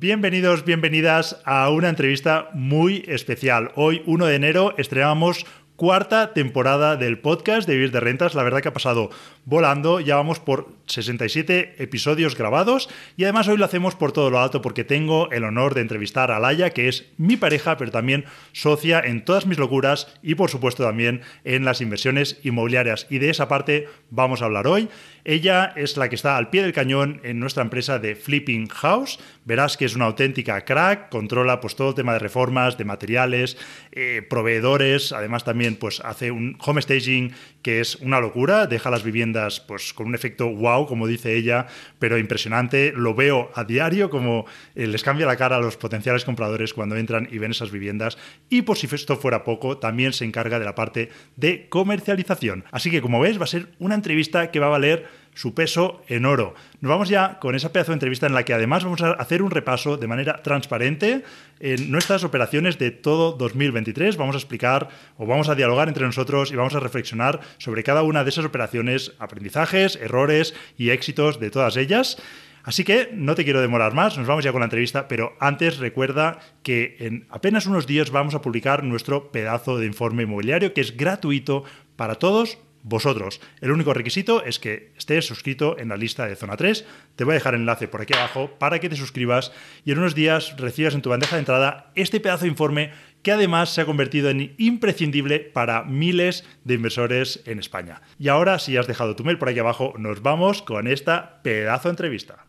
Bienvenidos, bienvenidas a una entrevista muy especial. Hoy, 1 de enero, estrenamos cuarta temporada del podcast de Vivir de Rentas. La verdad que ha pasado volando. Ya vamos por 67 episodios grabados y además hoy lo hacemos por todo lo alto porque tengo el honor de entrevistar a Laia, que es mi pareja, pero también socia en todas mis locuras y por supuesto también en las inversiones inmobiliarias. Y de esa parte vamos a hablar hoy. Ella es la que está al pie del cañón en nuestra empresa de Flipping House. Verás que es una auténtica crack, controla pues todo el tema de reformas, de materiales, eh, proveedores, además también pues hace un home staging que es una locura, deja las viviendas pues con un efecto wow, como dice ella, pero impresionante. Lo veo a diario como eh, les cambia la cara a los potenciales compradores cuando entran y ven esas viviendas. Y por si esto fuera poco, también se encarga de la parte de comercialización. Así que como ves, va a ser una entrevista que va a valer su peso en oro. Nos vamos ya con esa pedazo de entrevista en la que además vamos a hacer un repaso de manera transparente en nuestras operaciones de todo 2023. Vamos a explicar o vamos a dialogar entre nosotros y vamos a reflexionar sobre cada una de esas operaciones, aprendizajes, errores y éxitos de todas ellas. Así que no te quiero demorar más, nos vamos ya con la entrevista, pero antes recuerda que en apenas unos días vamos a publicar nuestro pedazo de informe inmobiliario que es gratuito para todos vosotros. El único requisito es que estés suscrito en la lista de Zona 3. Te voy a dejar el enlace por aquí abajo para que te suscribas y en unos días recibas en tu bandeja de entrada este pedazo de informe que además se ha convertido en imprescindible para miles de inversores en España. Y ahora, si has dejado tu mail por aquí abajo, nos vamos con esta pedazo de entrevista.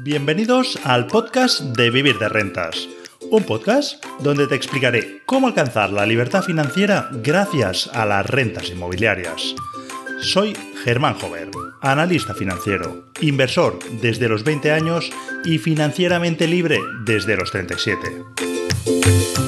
Bienvenidos al podcast de Vivir de Rentas un podcast donde te explicaré cómo alcanzar la libertad financiera gracias a las rentas inmobiliarias. Soy Germán Jover, analista financiero, inversor desde los 20 años y financieramente libre desde los 37.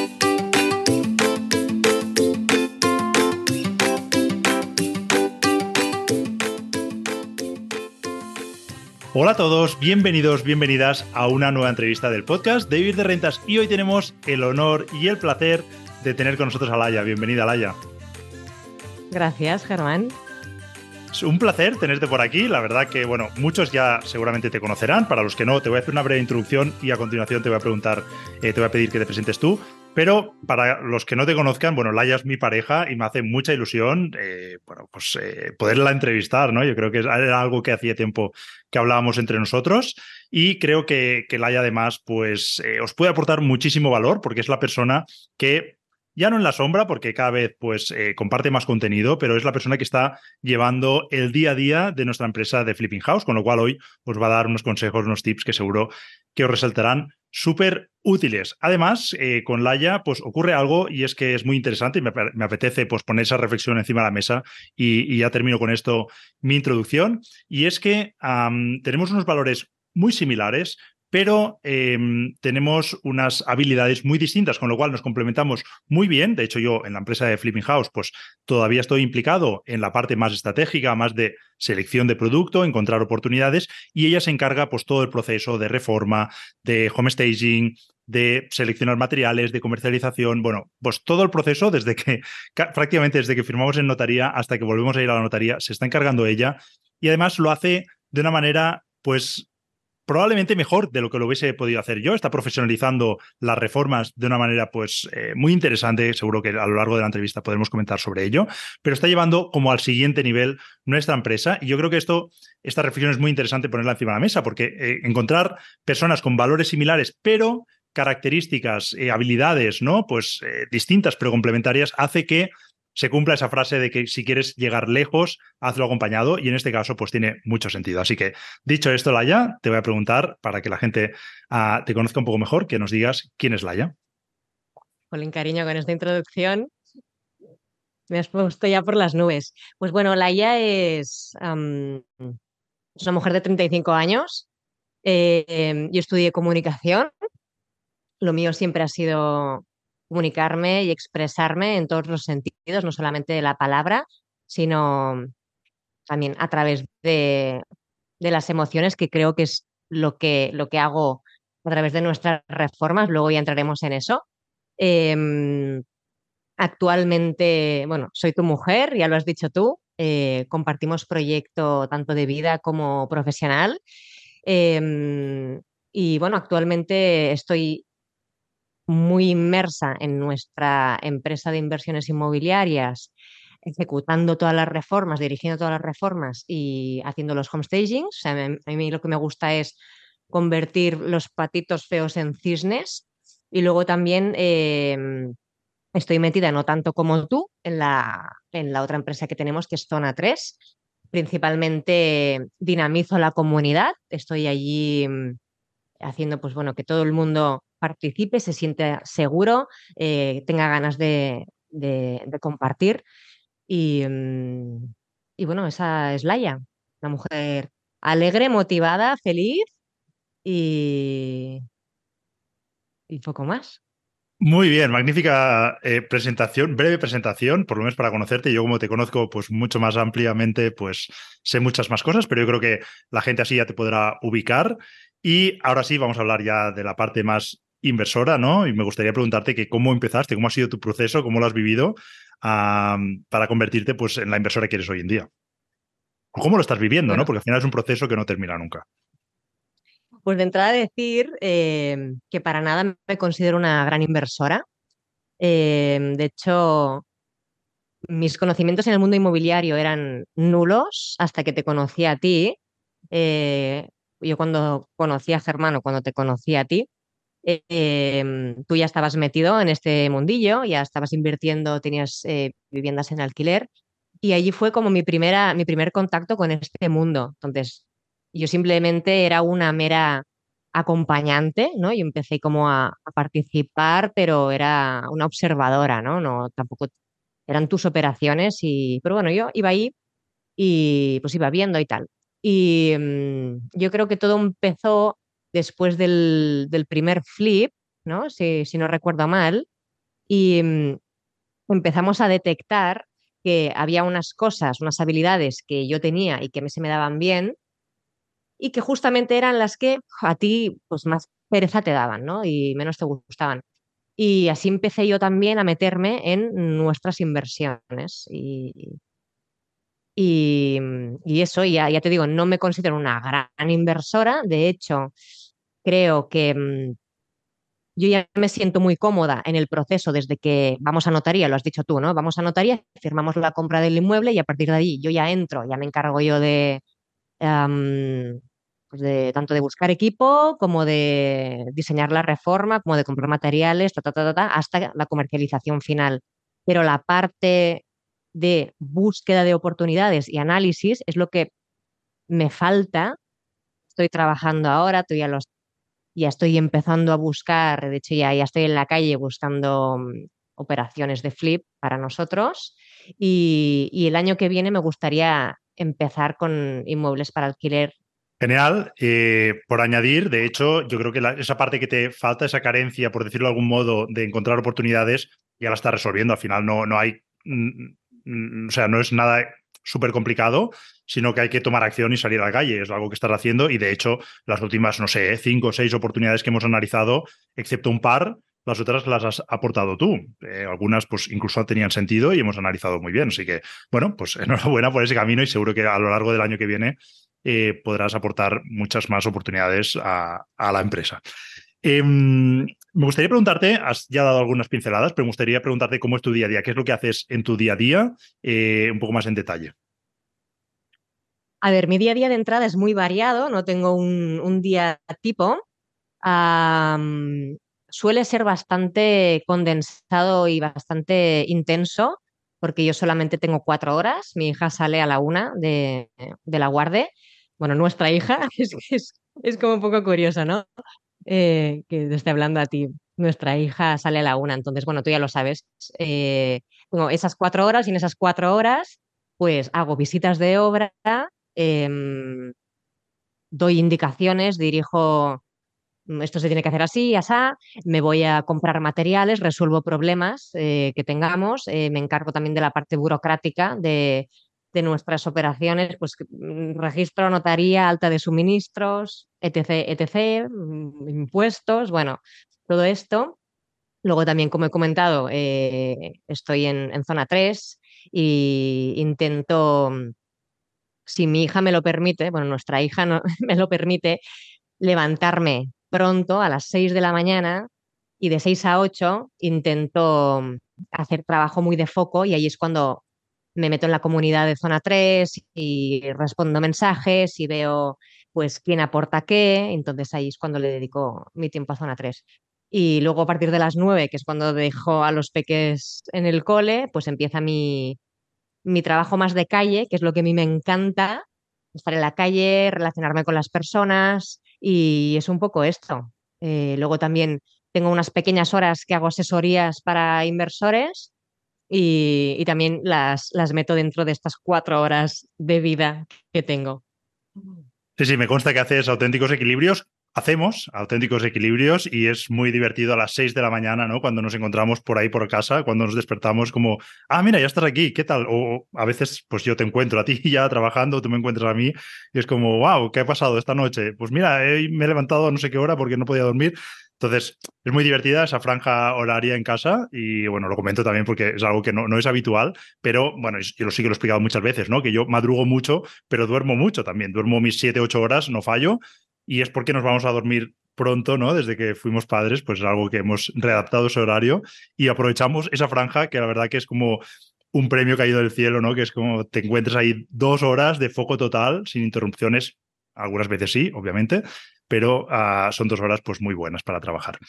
Hola a todos, bienvenidos, bienvenidas a una nueva entrevista del podcast de Vivir de Rentas y hoy tenemos el honor y el placer de tener con nosotros a Laia. Bienvenida, Laia. Gracias, Germán. Es un placer tenerte por aquí. La verdad que, bueno, muchos ya seguramente te conocerán. Para los que no, te voy a hacer una breve introducción y a continuación te voy a preguntar, eh, te voy a pedir que te presentes tú. Pero para los que no te conozcan, bueno, Laia es mi pareja y me hace mucha ilusión, eh, bueno, pues eh, poderla entrevistar, ¿no? Yo creo que era algo que hacía tiempo que hablábamos entre nosotros y creo que, Laia además, pues, os puede aportar muchísimo valor porque es la persona que ya no en la sombra, porque cada vez pues, eh, comparte más contenido, pero es la persona que está llevando el día a día de nuestra empresa de Flipping House, con lo cual hoy os va a dar unos consejos, unos tips que seguro que os resaltarán súper útiles. Además, eh, con Laia, pues ocurre algo y es que es muy interesante y me, apetece pues, poner esa reflexión encima de la mesa y, ya termino con esto mi introducción. Y es que tenemos unos valores muy similares, pero em, tenemos unas habilidades muy distintas, con lo cual nos complementamos muy bien. De hecho, yo en la empresa de Flipping House, pues todavía estoy implicado en la parte más estratégica, más de selección de producto, encontrar oportunidades, y ella se encarga, pues, todo el proceso de reforma, de home staging, de seleccionar materiales, de comercialización, bueno, pues todo el proceso desde que prácticamente desde que firmamos en notaría hasta que volvemos a ir a la notaría se está encargando ella y además lo hace de una manera pues probablemente mejor de lo que lo hubiese podido hacer yo. Está profesionalizando las reformas de una manera pues eh, muy interesante. Seguro que a lo largo de la entrevista podremos comentar sobre ello, pero está llevando como al siguiente nivel nuestra empresa y yo creo que esto, esta reflexión es muy interesante ponerla encima de la mesa porque eh, encontrar personas con valores similares, pero características, y habilidades, ¿no? Pues eh, distintas pero complementarias, hace que se cumpla esa frase de que si quieres llegar lejos, hazlo acompañado y en este caso pues tiene mucho sentido. Así que dicho esto, Laia, te voy a preguntar para que la gente ah, te conozca un poco mejor, que nos digas quién es Laia. Colin, cariño, con esta introducción me has puesto ya por las nubes. Pues bueno, Laia es, una mujer de 35 años. Eh, yo estudié comunicación. Lo mío siempre ha sido comunicarme y expresarme en todos los sentidos no solamente de la palabra, sino también a través de, las emociones, que creo que es lo que, lo que hago a través de nuestras reformas, luego ya entraremos en eso. Em, actualmente, bueno, soy tu mujer, ya lo has dicho tú, eh, compartimos proyecto tanto de vida como profesional. Em, y bueno, actualmente estoy muy inmersa en nuestra empresa de inversiones inmobiliarias, ejecutando todas las reformas, dirigiendo todas las reformas y haciendo los homestagings. a mí lo que me gusta es convertir los patitos feos en cisnes. Y luego también em, estoy metida, no tanto como tú, en la, en la otra empresa que tenemos, que es Zona 3. Principalmente dinamizo la comunidad. Estoy allí mm, haciendo, pues bueno, que todo el mundo participe, se siente seguro, eh, tenga ganas de, compartir. Y, mm, y, bueno, esa es Laia, una mujer alegre, motivada, feliz y, y poco más. Muy bien, magnífica eh, presentación, breve presentación, por lo menos para conocerte. Yo como te conozco pues mucho más ampliamente, pues sé muchas más cosas, pero yo creo que la gente así ya te podrá ubicar. Y ahora sí, vamos a hablar ya de la parte más inversora, ¿no? Y me gustaría preguntarte que cómo empezaste, cómo ha sido tu proceso, cómo lo has vivido para convertirte pues en la inversora que eres hoy en día. O cómo lo estás viviendo, ¿no? Porque al final es un proceso que no termina nunca. Pues de entrada decir eh, que para nada me considero una gran inversora. Eh, de hecho, mis conocimientos en el mundo inmobiliario eran nulos hasta que te conocí a ti. Eh, yo cuando conocí a Germano, cuando te conocí a ti, tú ya estabas metido en este mundillo, ya estabas invirtiendo, tenías viviendas en alquiler y allí fue como mi, primera, mi primer contacto con este mundo. Entonces, yo simplemente era una mera acompañante, ¿no? Yo empecé como a, participar, pero era una observadora, ¿no? No, tampoco eran tus operaciones y, pero bueno, yo iba ahí y pues iba viendo y tal. Y mm, yo creo que todo empezó después del, primer flip, ¿no? Si, no recuerdo mal, y mm, empezamos a detectar que había unas cosas, unas habilidades que yo tenía y que se me daban bien, y que justamente eran las que a ti pues más pereza te daban, ¿no? Y menos te gustaban. Y así empecé yo también a meterme en nuestras inversiones. Y, y, eso, ya, te digo, no me considero una gran inversora. De hecho, creo que mm, yo ya me siento muy cómoda en el proceso desde que vamos a notaría, lo has dicho tú, ¿no? Vamos a notaría, firmamos la compra del inmueble y a partir de ahí yo ya entro, ya me encargo yo de, pues de, tanto de buscar equipo como de diseñar la reforma, como de comprar materiales, hasta la comercialización final. Pero la parte de búsqueda de oportunidades y análisis es lo que me falta. Estoy trabajando ahora, ya, estoy empezando a buscar, de hecho ya, ya estoy en la calle buscando mm, operaciones de flip para nosotros y, el año que viene me gustaría empezar con inmuebles para alquiler Genial. Eh, por añadir, de hecho, yo creo que esa parte que te falta, esa carencia, por decirlo de algún modo, de encontrar oportunidades, ya la estás resolviendo. Al final no, no hay, mm, o sea, no es nada súper complicado, sino que hay que tomar acción y salir a la calle. Es algo que estás haciendo y de hecho las últimas, no sé, cinco o seis oportunidades que hemos analizado, excepto un par, las otras las has aportado tú. Eh, algunas, pues, incluso tenían sentido y hemos analizado muy bien. Así que, bueno, pues enhorabuena por ese camino y seguro que a lo largo del año que viene eh, podrás aportar muchas más oportunidades a, la empresa. Em, me gustaría preguntarte, has ya dado algunas pinceladas, pero me gustaría preguntarte cómo es tu día a día, qué es lo que haces en tu día a día, eh, un poco más en detalle. A ver, mi día a día de entrada es muy variado, no tengo un, día tipo. suele ser bastante condensado y bastante intenso, porque yo solamente tengo cuatro horas. Mi hija sale a la una de, la guardia bueno, nuestra hija, es, es, como un poco curioso, ¿no? Eh, que te esté hablando a ti. Nuestra hija sale a la una, entonces, bueno, tú ya lo sabes. Eh, esas cuatro horas y en esas cuatro horas, pues hago visitas de obra, em, doy indicaciones, dirijo esto se tiene que hacer así, así, me voy a comprar materiales, resuelvo problemas eh, que tengamos, me encargo también de la parte burocrática de, de nuestras operaciones, pues mm, registro, notaría, alta de suministros, etc., etc., mm, impuestos, bueno, todo esto. Luego también, como he comentado, eh, estoy en, zona 3 y intento, si mi hija me lo permite, bueno, nuestra hija no, me lo permite, levantarme pronto a las 6 de la mañana y de 6 a 8 intento hacer trabajo muy de foco y ahí es cuando me meto en la comunidad de zona 3 y respondo mensajes y veo pues quién aporta qué, entonces ahí es cuando le dedico mi tiempo a zona 3. Y luego a partir de las 9, que es cuando dejo a los peques en el cole, pues empieza mi, mi trabajo más de calle, que es lo que a mí me encanta, estar en la calle, relacionarme con las personas y es un poco esto. Eh, luego también tengo unas pequeñas horas que hago asesorías para inversores y, también las, las meto dentro de estas cuatro horas de vida que tengo. Sí, sí, me consta que haces auténticos equilibrios. Hacemos auténticos equilibrios y es muy divertido a las seis de la mañana, ¿no? Cuando nos encontramos por ahí por casa, cuando nos despertamos como, ah, mira, ya estás aquí, ¿qué tal? O a veces, pues yo te encuentro a ti ya trabajando, tú me encuentras a mí y es como, wow, ¿qué ha pasado esta noche? Pues mira, me he levantado a no sé qué hora porque no podía dormir. Entonces, es muy divertida esa franja horaria en casa y bueno, lo comento también porque es algo que no, no es habitual, pero bueno, yo lo sí que lo he explicado muchas veces, ¿no? Que yo madrugo mucho, pero duermo mucho también. Duermo mis 7, 8 horas, no fallo, y es porque nos vamos a dormir pronto, ¿no? Desde que fuimos padres, pues es algo que hemos readaptado ese horario y aprovechamos esa franja que la verdad que es como un premio caído del cielo, ¿no? Que es como te encuentres ahí dos horas de foco total, sin interrupciones, algunas veces sí, obviamente, pero uh, son dos horas pues muy buenas para trabajar.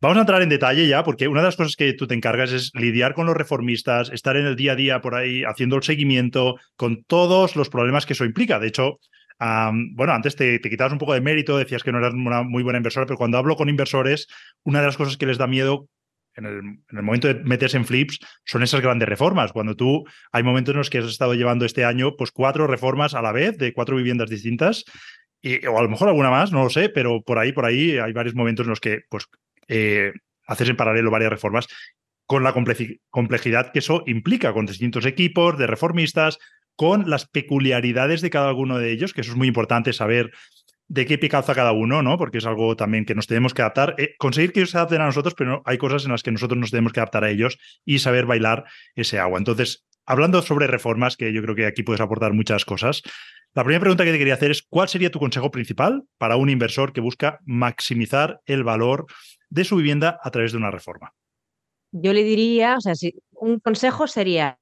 Vamos a entrar en detalle ya, porque una de las cosas que tú te encargas es lidiar con los reformistas, estar en el día a día por ahí haciendo el seguimiento con todos los problemas que eso implica. De hecho, bueno, antes te, quitabas un poco de mérito, decías que no eras una muy buena inversora, pero cuando hablo con inversores, una de las cosas que les da miedo en el, en el, momento de meterse en flips son esas grandes reformas. Cuando tú hay momentos en los que has estado llevando este año pues cuatro reformas a la vez de cuatro viviendas distintas o a lo mejor alguna más, no lo sé, pero por ahí, por ahí hay varios momentos en los que pues, eh, haces en paralelo varias reformas con la complejidad que eso implica, con distintos equipos de reformistas, con las peculiaridades de cada uno de ellos, que eso es muy importante saber de qué pie calza cada uno, ¿no? Porque es algo también que nos tenemos que adaptar, eh, conseguir que ellos se adapten a nosotros, pero hay cosas en las que nosotros nos tenemos que adaptar a ellos y saber bailar ese agua. Entonces, hablando sobre reformas, que yo creo que aquí puedes aportar muchas cosas, la primera pregunta que te quería hacer es, ¿cuál sería tu consejo principal para un inversor que busca maximizar el valor de su vivienda a través de una reforma? Yo le diría, o sea, si, un consejo sería,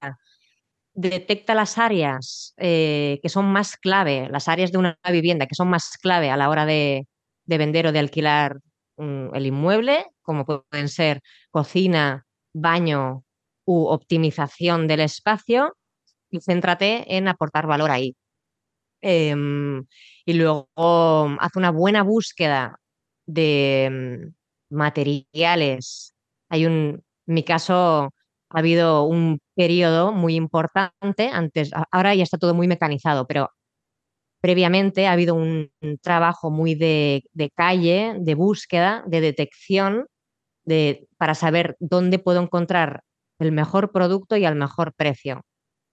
detecta las áreas eh, que son más clave, las áreas de una vivienda que son más clave a la hora de, de vender o de alquilar el inmueble, como pueden ser cocina, baño u optimización del espacio, y céntrate en aportar valor ahí. Eh, y luego haz una buena búsqueda de mm, materiales. Hay un, en mi caso, ha habido un periodo muy importante, antes, ahora ya está todo muy mecanizado, pero previamente ha habido un, un trabajo muy de, de, calle, de búsqueda, de detección, de, para saber dónde puedo encontrar el mejor producto y al mejor precio.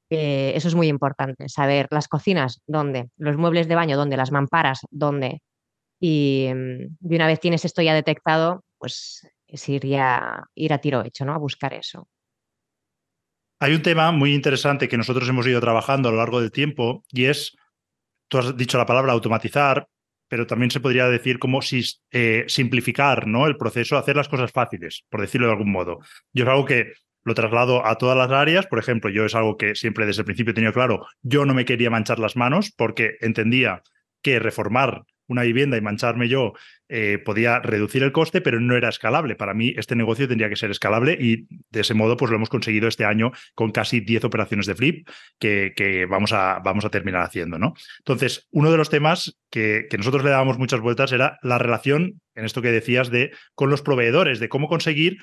Eso es muy importante, saber las cocinas, dónde, los muebles de baño, dónde, las mamparas, dónde. Y, mm, y una vez tienes esto ya detectado, pues es ir, ya, ir a tiro hecho, ¿no? A buscar eso. Hay un tema muy interesante que nosotros hemos ido trabajando a lo largo del tiempo y es, tú has dicho la palabra automatizar, pero también se podría decir como eh, simplificar ¿no? el proceso, hacer las cosas fáciles, por decirlo de algún modo. Yo es algo que lo traslado a todas las áreas. Por ejemplo, yo es algo que siempre desde el principio he tenido claro, yo no me quería manchar las manos porque entendía que reformar una vivienda y mancharme yo eh, podía reducir el coste, pero no era escalable. Para mí este negocio tendría que ser escalable y de ese modo pues lo hemos conseguido este año con casi 10 operaciones de flip que, vamos, a, vamos a terminar haciendo. ¿no? Entonces, uno de los temas que, que nosotros le dábamos muchas vueltas era la relación, en esto que decías, de con los proveedores, de cómo conseguir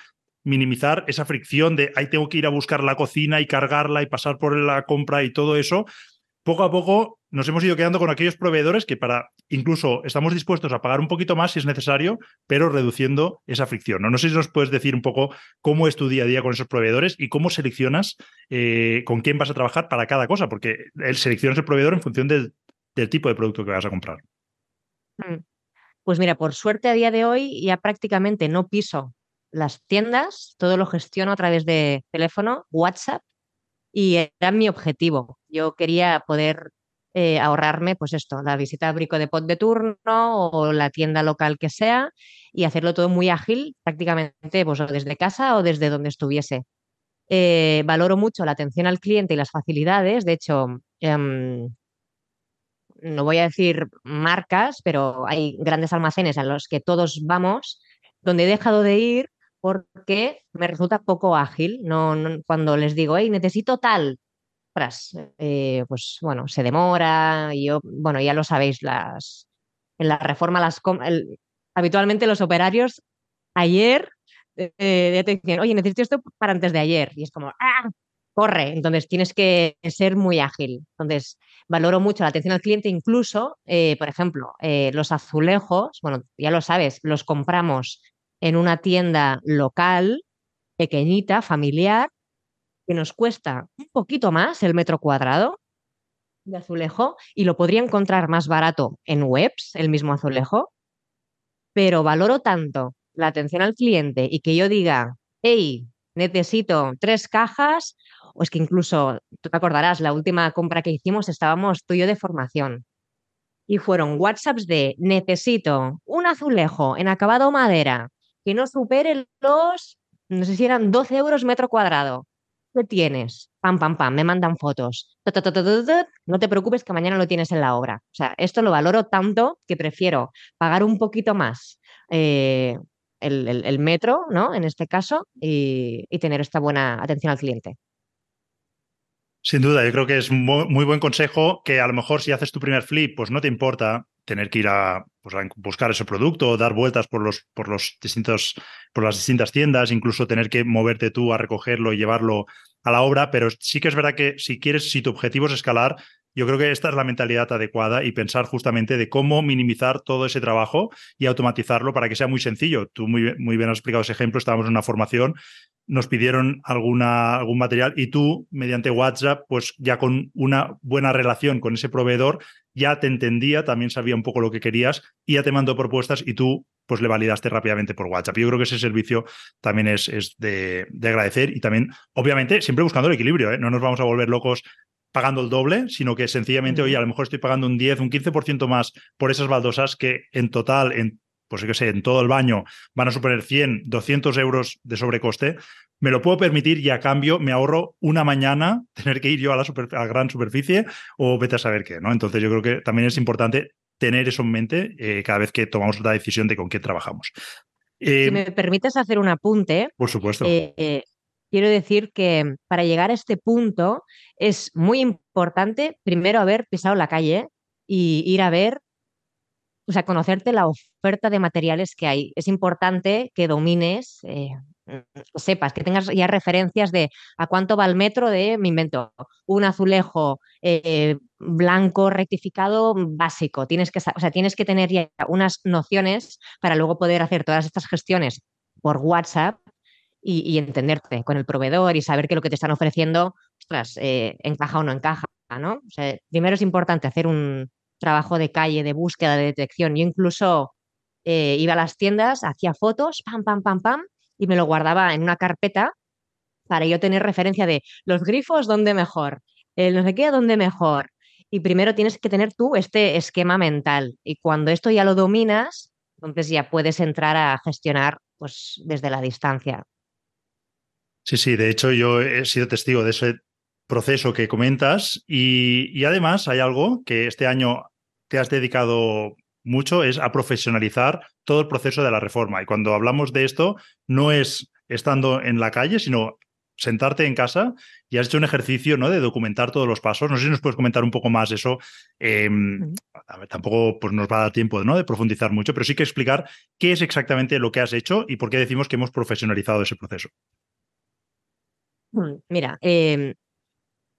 minimizar esa fricción de ahí tengo que ir a buscar la cocina y cargarla y pasar por la compra y todo eso, poco a poco nos hemos ido quedando con aquellos proveedores que para incluso estamos dispuestos a pagar un poquito más si es necesario, pero reduciendo esa fricción. No, no sé si nos puedes decir un poco cómo es tu día a día con esos proveedores y cómo seleccionas eh, con quién vas a trabajar para cada cosa, porque el seleccionas el proveedor en función del, tipo de producto que vas a comprar. Mm. Pues mira, por suerte a día de hoy ya prácticamente no piso las tiendas, todo lo gestiono a través de teléfono, WhatsApp, y era mi objetivo. Yo quería poder eh, ahorrarme, pues esto, la visita a Brico de Pot de turno o la tienda local que sea y hacerlo todo muy ágil, prácticamente pues, desde casa o desde donde estuviese. Eh, valoro mucho la atención al cliente y las facilidades. De hecho, em, no voy a decir marcas, pero hay grandes almacenes a los que todos vamos, donde he dejado de ir porque me resulta poco ágil. No, cuando les digo, hey, necesito tal, eh, pues bueno, se demora. Y yo, bueno, ya lo sabéis, las, en la reforma, las habitualmente los operarios ayer eh, de atención, oye, necesito esto para antes de ayer. Y es como, ¡ah! Corre. Entonces tienes que ser muy ágil. Entonces, valoro mucho la atención al cliente, incluso, eh, por ejemplo, los azulejos, bueno, ya lo sabes, los compramos en una tienda local, pequeñita, familiar, que nos cuesta un poquito más el metro cuadrado de azulejo y lo podría encontrar más barato en webs, el mismo azulejo, pero valoro tanto la atención al cliente y que yo diga, hey, necesito tres cajas, o es que incluso, tú te acordarás, la última compra que hicimos estábamos tú y yo de formación. Y fueron WhatsApps de necesito un azulejo en acabado madera que no supere los, no sé si eran 12 euros metro cuadrado. ¿Qué tienes? Pam, pam, pam, me mandan fotos. No te preocupes que mañana lo tienes en la obra. O sea, esto lo valoro tanto que prefiero pagar un poquito más eh, el, metro, ¿no? En este caso, y, tener esta buena atención al cliente. Sin duda, yo creo que es muy, muy, buen consejo que a lo mejor si haces tu primer flip, pues no te importa tener que ir a, pues, buscar ese producto, dar vueltas por los, por los distintos, por las distintas tiendas, incluso tener que moverte tú a recogerlo y llevarlo a la obra, pero sí que es verdad que si quieres, si tu objetivo es escalar, yo creo que esta es la mentalidad adecuada y pensar justamente de cómo minimizar todo ese trabajo y automatizarlo para que sea muy sencillo. Tú muy, muy bien has explicado ese ejemplo, estábamos en una formación nos pidieron alguna, algún material y tú, mediante WhatsApp, pues ya con una buena relación con ese proveedor, ya te entendía, también sabía un poco lo que querías y ya te mandó propuestas y tú pues le validaste rápidamente por WhatsApp. Yo creo que ese servicio también es, es de, agradecer y también, obviamente, siempre buscando el equilibrio, ¿eh? no nos vamos a volver locos pagando el doble, sino que sencillamente, oye, a lo mejor estoy pagando un 10, un 15% más por esas baldosas que en total, en pues que sé, en todo el baño van a suponer 100, 200 euros de sobrecoste, me lo puedo permitir y a cambio me ahorro una mañana tener que ir yo a la, gran superficie o vete a saber qué, ¿no? Entonces yo creo que también es importante tener eso en mente eh, cada vez que tomamos la decisión de con qué trabajamos. si me permites hacer un apunte. Por supuesto. Eh, eh, quiero decir que para llegar a este punto es muy importante primero haber pisado la calle y ir a ver o sea, conocerte la oferta de materiales que hay. Es importante que domines, eh, sepas, que tengas ya referencias de a cuánto va el metro de, mi invento, un azulejo eh, blanco rectificado básico. Tienes que, o sea, tienes que tener ya unas nociones para luego poder hacer todas estas gestiones por WhatsApp y, entenderte con el proveedor y saber que lo que te están ofreciendo, ostras, eh, encaja o no encaja, ¿no? Primero es importante hacer un, trabajo de calle, de búsqueda, de detección. Yo incluso eh, iba a las tiendas, hacía fotos, pam, pam, pam, pam, y me lo guardaba en una carpeta para yo tener referencia de los grifos, ¿dónde mejor? El no sé qué, ¿dónde mejor? Y primero tienes que tener tú este esquema mental. Y cuando esto ya lo dominas, entonces ya puedes entrar a gestionar pues, desde la distancia. Sí, sí, de hecho yo he sido testigo de ese proceso que comentas y, y además hay algo que este año te has dedicado mucho es a profesionalizar todo el proceso de la reforma. Y cuando hablamos de esto, no es estando en la calle, sino sentarte en casa y has hecho un ejercicio ¿no? de documentar todos los pasos. No sé si nos puedes comentar un poco más eso. Em, tampoco pues, nos va a dar tiempo ¿no? de profundizar mucho, pero sí que explicar qué es exactamente lo que has hecho y por qué decimos que hemos profesionalizado ese proceso. Mm, mira, em,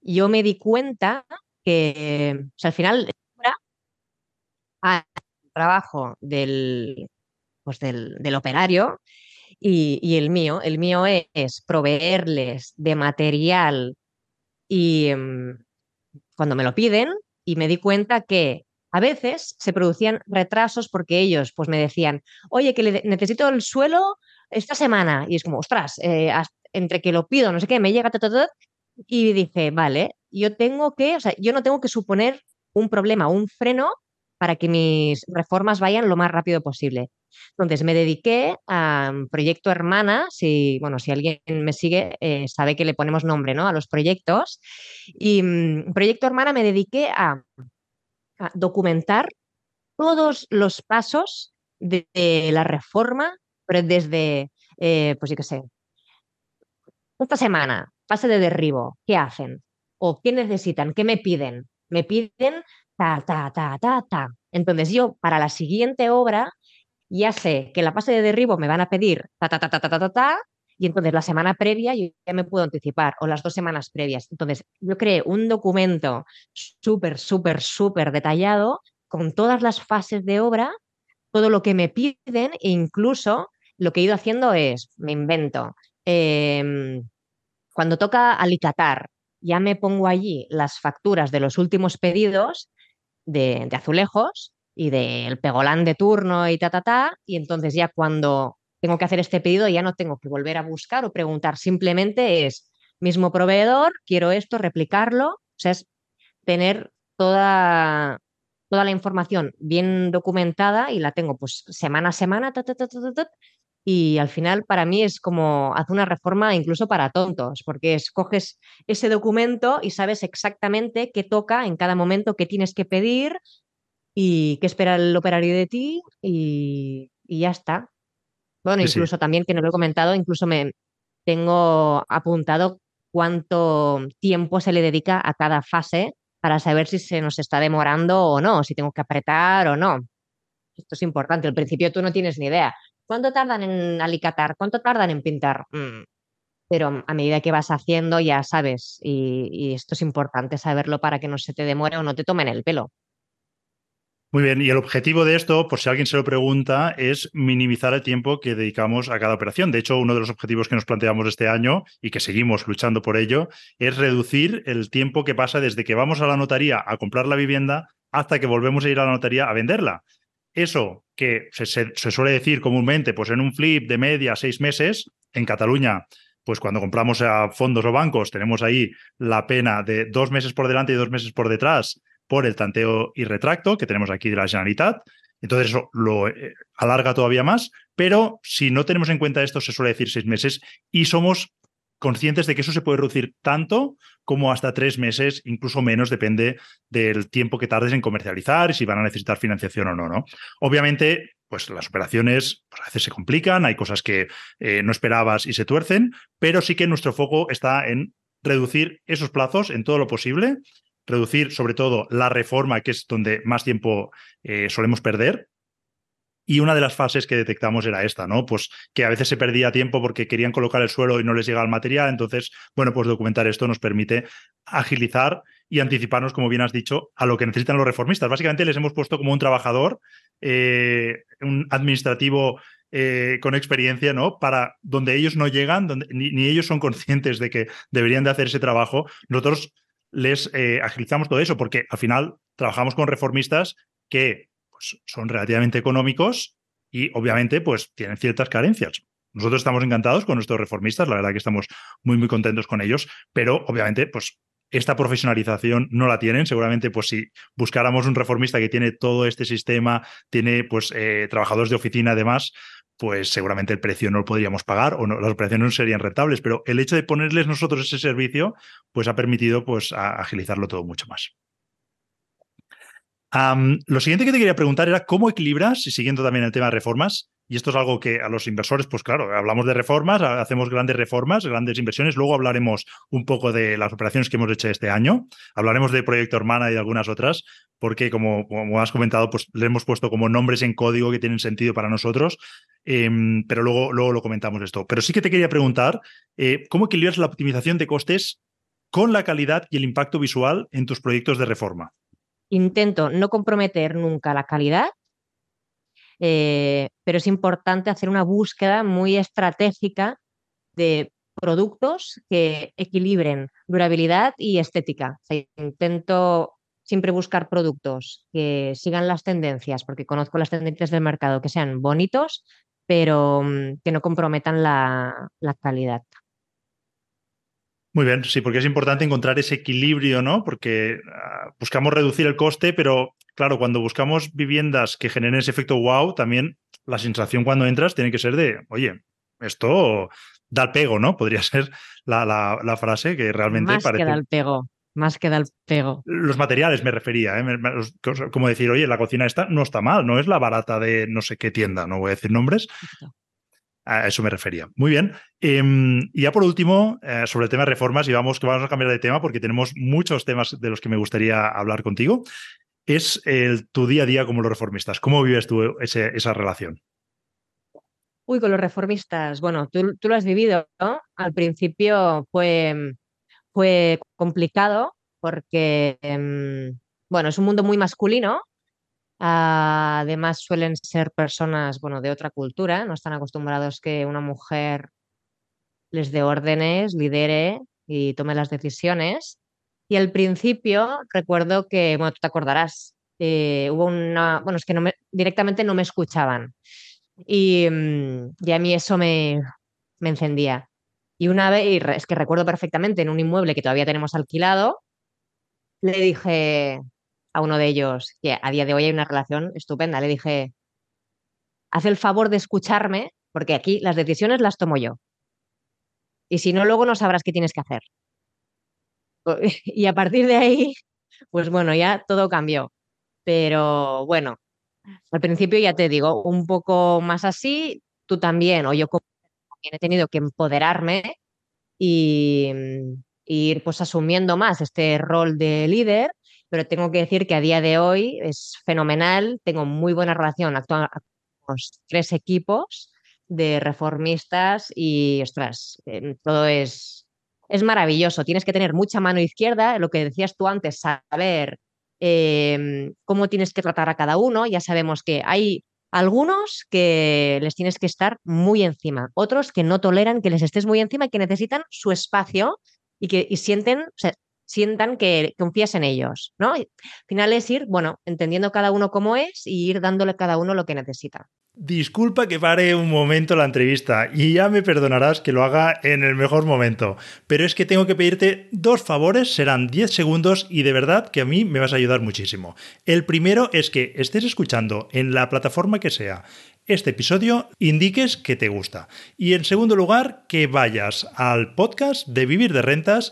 yo me di cuenta que al final el trabajo del, pues del, del operario y, el mío. El mío es, proveerles de material y um, cuando me lo piden y me di cuenta que a veces se producían retrasos porque ellos pues me decían, oye, que le necesito el suelo esta semana. Y es como, ostras, eh, entre que lo pido, no sé qué, me llega todo, y dije, vale, yo tengo que, o sea, yo no tengo que suponer un problema, un freno para que mis reformas vayan lo más rápido posible. Entonces me dediqué a Proyecto Hermana, si, bueno, si alguien me sigue eh, sabe que le ponemos nombre ¿no? a los proyectos. Y um, Proyecto Hermana me dediqué a, documentar todos los pasos de, de, la reforma, pero desde, eh, pues yo qué sé, esta semana, fase de derribo, ¿qué hacen? ¿O qué necesitan? ¿Qué me piden? Me piden ta, ta, ta, ta, ta. Entonces yo para la siguiente obra ya sé que la fase de derribo me van a pedir ta, ta, ta, ta, ta, ta, ta, ta y entonces la semana previa yo ya me puedo anticipar o las dos semanas previas. Entonces yo creé un documento súper, súper, súper detallado con todas las fases de obra, todo lo que me piden e incluso lo que he ido haciendo es, me invento, eh, cuando toca alicatar, ya me pongo allí las facturas de los últimos pedidos de, azulejos y del pegolán de turno y ta, ta, ta, y entonces ya cuando tengo que hacer este pedido ya no tengo que volver a buscar o preguntar, simplemente es mismo proveedor, quiero esto, replicarlo, o sea, es tener toda, toda la información bien documentada y la tengo pues semana a semana, ta, y al final para mí es como hacer una reforma incluso para tontos, porque escoges ese documento y sabes exactamente qué toca en cada momento, qué tienes que pedir y qué espera el operario de ti y, y ya está. Bueno, sí, incluso sí. también, que no lo he comentado, incluso me tengo apuntado cuánto tiempo se le dedica a cada fase para saber si se nos está demorando o no, si tengo que apretar o no. Esto es importante. Al principio tú no tienes ni idea. ¿Cuánto tardan en alicatar? ¿Cuánto tardan en pintar? Mm. Pero a medida que vas haciendo ya sabes y, y, esto es importante saberlo para que no se te demore o no te tomen el pelo. Muy bien, y el objetivo de esto, por si alguien se lo pregunta, es minimizar el tiempo que dedicamos a cada operación. De hecho, uno de los objetivos que nos planteamos este año y que seguimos luchando por ello es reducir el tiempo que pasa desde que vamos a la notaría a comprar la vivienda hasta que volvemos a ir a la notaría a venderla. Eso que se, suele decir comúnmente, pues en un flip de media seis meses, en Cataluña pues cuando compramos a fondos o bancos tenemos ahí la pena de dos meses por delante y dos meses por detrás por el tanteo y retracto que tenemos aquí de la Generalitat. Entonces eso lo eh, alarga todavía más, pero si no tenemos en cuenta esto, se suele decir seis meses y somos conscientes de que eso se puede reducir tanto como hasta tres meses, incluso menos, depende del tiempo que tardes en comercializar y si van a necesitar financiación o no, ¿no? Obviamente, pues las operaciones pues a veces se complican, hay cosas que eh, no esperabas y se tuercen, pero sí que nuestro foco está en reducir esos plazos en todo lo posible reducir sobre todo la reforma, que es donde más tiempo eh, solemos perder. Y una de las fases que detectamos era esta, ¿no? Pues que a veces se perdía tiempo porque querían colocar el suelo y no les llegaba el material. Entonces, bueno, pues documentar esto nos permite agilizar y anticiparnos, como bien has dicho, a lo que necesitan los reformistas. Básicamente les hemos puesto como un trabajador, eh, un administrativo eh, con experiencia, ¿no? Para donde ellos no llegan, donde ni, ellos son conscientes de que deberían de hacer ese trabajo. Nosotros les eh, agilizamos todo eso, porque al final trabajamos con reformistas que son relativamente económicos y obviamente pues tienen ciertas carencias. Nosotros estamos encantados con nuestros reformistas, la verdad que estamos muy, muy contentos con ellos, pero obviamente pues esta profesionalización no la tienen. Seguramente, pues si buscáramos un reformista que tiene todo este sistema, tiene pues eh, trabajadores de oficina además, pues seguramente el precio no lo podríamos pagar o las operaciones no serían rentables, pero el hecho de ponerles nosotros ese servicio, pues ha permitido pues agilizarlo todo mucho más. Lo siguiente que te quería preguntar era cómo equilibras, y siguiendo también el tema de reformas, y esto es algo que a los inversores, pues claro, hablamos de reformas, hacemos grandes reformas, grandes inversiones, luego hablaremos un poco de las operaciones que hemos hecho este año, hablaremos de Proyecto Hermana y de algunas otras, porque como, como, has comentado, pues le hemos puesto como nombres en código que tienen sentido para nosotros, eh, pero luego, luego lo comentamos esto. Pero sí que te quería preguntar, eh, ¿cómo equilibras la optimización de costes con la calidad y el impacto visual en tus proyectos de reforma? Intento no comprometer nunca la calidad, eh, pero es importante hacer una búsqueda muy estratégica de productos que equilibren durabilidad y estética. intento siempre buscar productos que sigan las tendencias, porque conozco las tendencias del mercado, que sean bonitos, pero mm, que no comprometan la, calidad. Muy bien, sí, porque es importante encontrar ese equilibrio, ¿no? Porque ah, buscamos reducir el coste, pero claro, cuando buscamos viviendas que generen ese efecto wow, también la sensación cuando entras tiene que ser de, oye, esto da el pego, ¿no? Podría ser la, frase que realmente Más parece. Que da el pego. Más que da el pego. Los materiales me refería, ¿eh? como decir, oye, la cocina esta no está mal, no es la barata de no sé qué tienda, no voy a decir nombres. A eso me refería. Muy bien. Em, y ya por último, eh, sobre el tema de reformas, y vamos que vamos a cambiar de tema porque tenemos muchos temas de los que me gustaría hablar contigo. Es tu día a día como los reformistas. ¿Cómo vives tú esa relación? Uy, con los reformistas. Bueno, tú, lo has vivido. Al principio fue, fue complicado porque, em, bueno, es un mundo muy masculino. Además, suelen ser personas, bueno, de otra cultura. No están acostumbrados que una mujer les dé órdenes, lidere y tome las decisiones. Y al principio recuerdo que, bueno, tú te acordarás, eh, hubo una, bueno, es que directamente no me escuchaban. Mm, y, a mí eso me, me encendía. Y una vez, es que recuerdo perfectamente, en un inmueble que todavía tenemos alquilado, le dije a uno de ellos, que a día de hoy hay una relación estupenda, le dije, haz el favor de escucharme, porque aquí las decisiones las tomo yo. Y si no, luego no sabrás qué tienes que hacer. Y a partir de ahí, pues bueno, ya todo cambió. Pero bueno, al principio ya te digo, un poco más así, tú también, o yo también he tenido que empoderarme y, ir pues asumiendo más este rol de líder, pero tengo que decir que a día de hoy es fenomenal, tengo muy buena relación los tres equipos de reformistas y, ostras, em, todo es, es maravilloso. Tienes que tener mucha mano izquierda, lo que decías tú antes, saber Em, cómo tienes que tratar a cada uno. Ya sabemos que hay algunos que les tienes que estar muy encima, otros que no toleran que les estés muy encima y que necesitan su espacio y que sienten, sientan que confías en ellos, ¿no? al final es ir, bueno, entendiendo cada uno cómo es y ir dándole cada uno lo que necesita. Disculpa que pare un momento la entrevista y ya me perdonarás que lo haga en el mejor momento, pero es que tengo que pedirte dos favores, serán 10 segundos y de verdad que a mí me vas a ayudar muchísimo. El primero es que estés escuchando en la plataforma que sea este episodio, indiques que te gusta. Y en segundo lugar, que vayas al podcast de Vivir de Rentas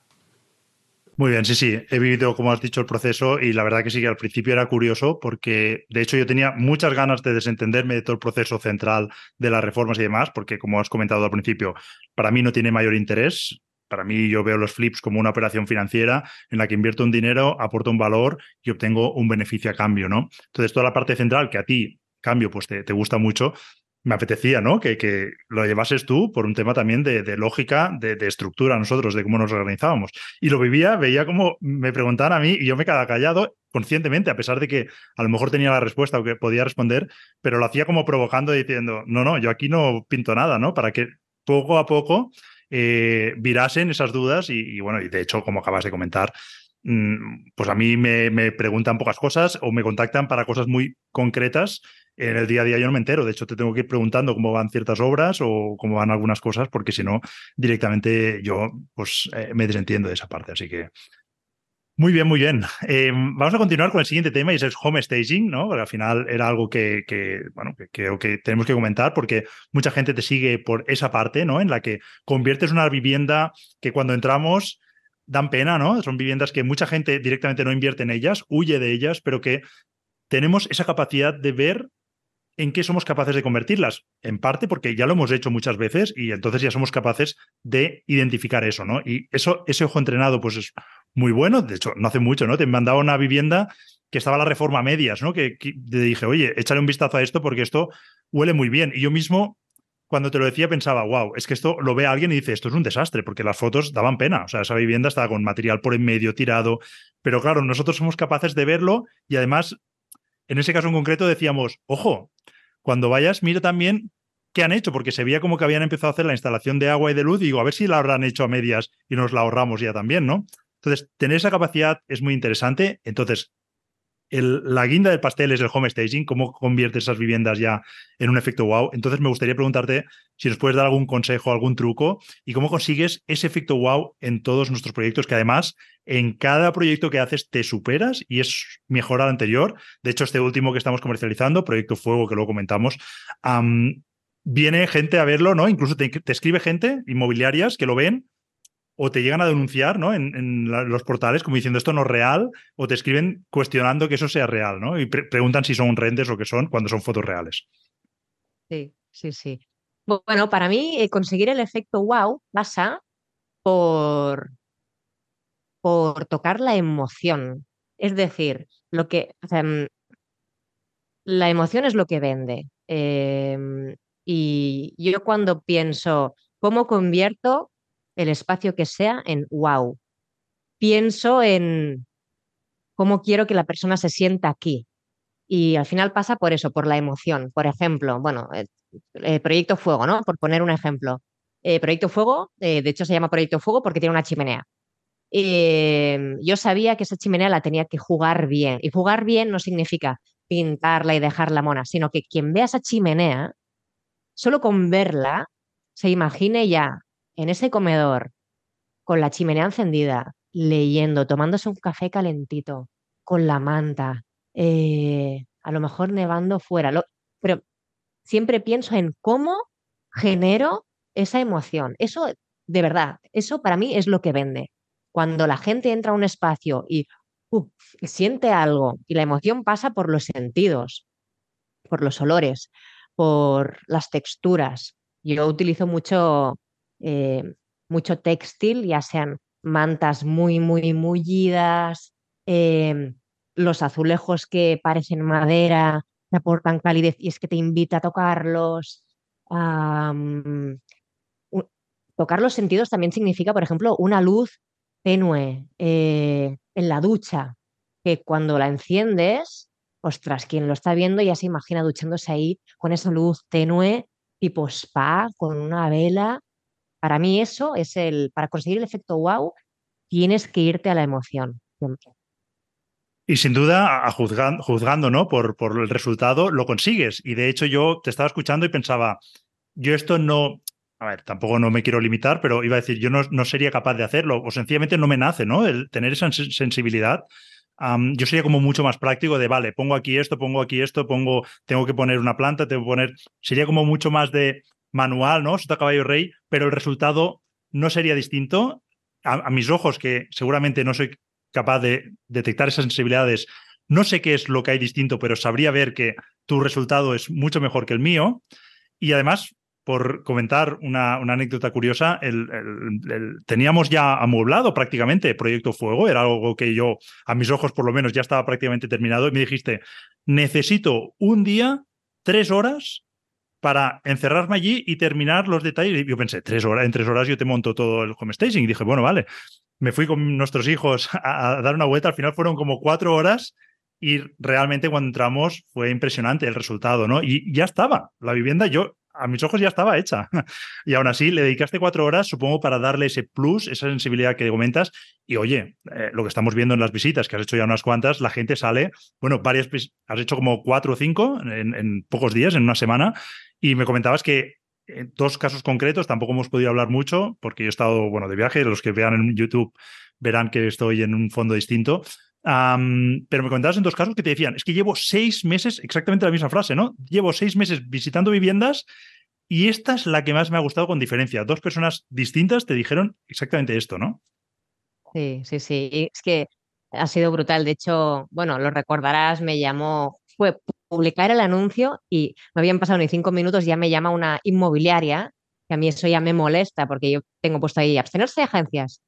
Muy bien, sí, sí, he vivido, como has dicho, el proceso y la verdad que sí que al principio era curioso porque de hecho yo tenía muchas ganas de desentenderme de todo el proceso central de las reformas y demás, porque como has comentado al principio, para mí no tiene mayor interés. Para mí yo veo los flips como una operación financiera en la que invierto un dinero, aporto un valor y obtengo un beneficio a cambio, ¿no? Entonces toda la parte central que a ti, cambio, pues te, te gusta mucho, me apetecía, ¿no? Que, que, lo llevases tú por un tema también de, lógica, de, estructura nosotros, de cómo nos organizábamos. Y lo vivía, veía cómo me preguntaban a mí y yo me quedaba callado conscientemente, a pesar de que a lo mejor tenía la respuesta o que podía responder, pero lo hacía como provocando diciendo, no, no, yo aquí no pinto nada, ¿no? Para que poco a poco eh, virasen esas dudas y, bueno, y de hecho, como acabas de comentar, pues a mí me, me preguntan pocas cosas o me contactan para cosas muy concretas en el día a día yo no me entero. De hecho, te tengo que ir preguntando cómo van ciertas obras o cómo van algunas cosas, porque si no, directamente yo pues eh, me desentiendo de esa parte. Así que muy bien, muy bien. Em, vamos a continuar con el siguiente tema y es el home staging, ¿no? Porque al final era algo que, bueno, que creo que tenemos que comentar porque mucha gente te sigue por esa parte, ¿no? En la que conviertes una vivienda que cuando entramos dan pena, ¿no? Son viviendas que mucha gente directamente no invierte en ellas, huye de ellas, pero que tenemos esa capacidad de ver en qué somos capaces de convertirlas. En parte porque ya lo hemos hecho muchas veces y entonces ya somos capaces de identificar eso, ¿no? Y eso, ese ojo entrenado, pues es muy bueno. De hecho, no hace mucho, ¿no? Te mandaba una vivienda que estaba la reforma medias, ¿no? Que, que te dije, oye, échale un vistazo a esto porque esto huele muy bien. Y yo mismo cuando te lo decía pensaba, wow, es que esto lo ve alguien y dice, esto es un desastre, porque las fotos daban pena. O sea, esa vivienda estaba con material por en medio tirado. Pero claro, nosotros somos capaces de verlo y además, en ese caso en concreto decíamos, ojo, cuando vayas, mira también qué han hecho, porque se veía como que habían empezado a hacer la instalación de agua y de luz. Y digo, a ver si la habrán hecho a medias y nos la ahorramos ya también, ¿no? Entonces, tener esa capacidad es muy interesante. Entonces, la guinda del pastel es el home staging, cómo conviertes esas viviendas ya en un efecto wow. Entonces me gustaría preguntarte si nos puedes dar algún consejo, algún truco y cómo consigues ese efecto wow en todos nuestros proyectos, que además en cada proyecto que haces te superas y es mejor al anterior. De hecho, este último que estamos comercializando, Proyecto Fuego, que luego comentamos, viene gente a verlo, ¿no? Incluso te, te escribe gente, inmobiliarias, que lo ven o te llegan a denunciar ¿no? en, los portales como diciendo esto no es real, o te escriben cuestionando que eso sea real, ¿no? Y preguntan si son renders o qué son cuando son fotos reales. Sí, sí, sí. Bueno, para mí eh, conseguir el efecto wow pasa por, por tocar la emoción. Es decir, lo que mm, la emoción es lo que vende. Em, y yo cuando pienso, ¿cómo convierto el espacio que sea en wow. Pienso en cómo quiero que la persona se sienta aquí. Y al final pasa por eso, por la emoción. Por ejemplo, bueno, eh, eh, Proyecto Fuego, ¿no? Por poner un ejemplo. Eh, Proyecto Fuego, de hecho se llama Proyecto Fuego porque tiene una chimenea. yo sabía que esa chimenea la tenía que jugar bien. Y jugar bien no significa pintarla y dejarla mona, sino que quien vea esa chimenea, solo con verla, se imagine ya en ese comedor, con la chimenea encendida, leyendo, tomándose un café calentito, con la manta, eh, a lo mejor nevando fuera. pero siempre pienso en cómo genero esa emoción. Eso, de verdad, eso para mí es lo que vende. Cuando la gente entra a un espacio y siente algo y la emoción pasa por los sentidos, por los olores, por las texturas. Yo utilizo mucho eh, mucho textil, ya sean mantas muy, muy mullidas, em, los azulejos que parecen madera, te aportan calidez y es que te invita a tocarlos. tocar los sentidos también significa, por ejemplo, una luz tenue eh, en la ducha, que cuando la enciendes, ostras, quien lo está viendo ya se imagina duchándose ahí con esa luz tenue, tipo spa, con una vela para mí eso es el, para conseguir el efecto wow, tienes que irte a la emoción Y sin duda, a juzgando, ¿no? Por, por el resultado, lo consigues. Y de hecho, yo te estaba escuchando y pensaba, yo esto no, a ver, tampoco no me quiero limitar, pero iba a decir, yo no, no sería capaz de hacerlo, o sencillamente no me nace, ¿no? El tener esa sensibilidad. yo sería como mucho más práctico de, vale, pongo aquí esto, pongo aquí esto, pongo, tengo que poner una planta, tengo que poner, sería como mucho más de, manual, ¿no? Sota caballo rey, pero el resultado no sería distinto. A, mis ojos, que seguramente no soy capaz de detectar esas sensibilidades, no sé qué es lo que hay distinto, pero sabría ver que tu resultado es mucho mejor que el mío. Y además, por comentar una, anécdota curiosa, teníamos ya amueblado prácticamente Proyecto Fuego, era algo que yo, a mis ojos por lo menos, ya estaba prácticamente terminado, y me dijiste, necesito un día, tres horas para encerrarme allí y terminar los detalles. Yo pensé, tres horas, en tres horas yo te monto todo el home staging. Y dije, bueno, vale. Me fui con nuestros hijos a, dar una vuelta. Al final fueron como cuatro horas y realmente cuando entramos fue impresionante el resultado, ¿no? Y ya estaba. La vivienda, yo a mis ojos ya estaba hecha. Y aún así le dedicaste cuatro horas, supongo, para darle ese plus, esa sensibilidad que comentas. Y oye, eh, lo que estamos viendo en las visitas, que has hecho ya unas cuantas, la gente sale, bueno, varias, has hecho como cuatro o cinco en pocos días, en una semana, y me comentabas que en dos casos concretos tampoco hemos podido hablar mucho porque yo he estado, bueno, de viaje. Los que vean en YouTube verán que estoy en un fondo distinto. Pero me comentabas en dos casos que te decían, es que llevo seis meses, exactamente la misma frase, ¿no? Llevo seis meses visitando viviendas y esta es la que más me ha gustado con diferencia. Dos personas distintas te dijeron exactamente esto, ¿no? Sí, sí, sí. es que ha sido brutal. De hecho, bueno, lo recordarás, me llamó, fue publicar el anuncio y no habían pasado ni cinco minutos, ya me llama una inmobiliaria, que a mí eso ya me molesta porque yo tengo puesto ahí abstenerse de agencias.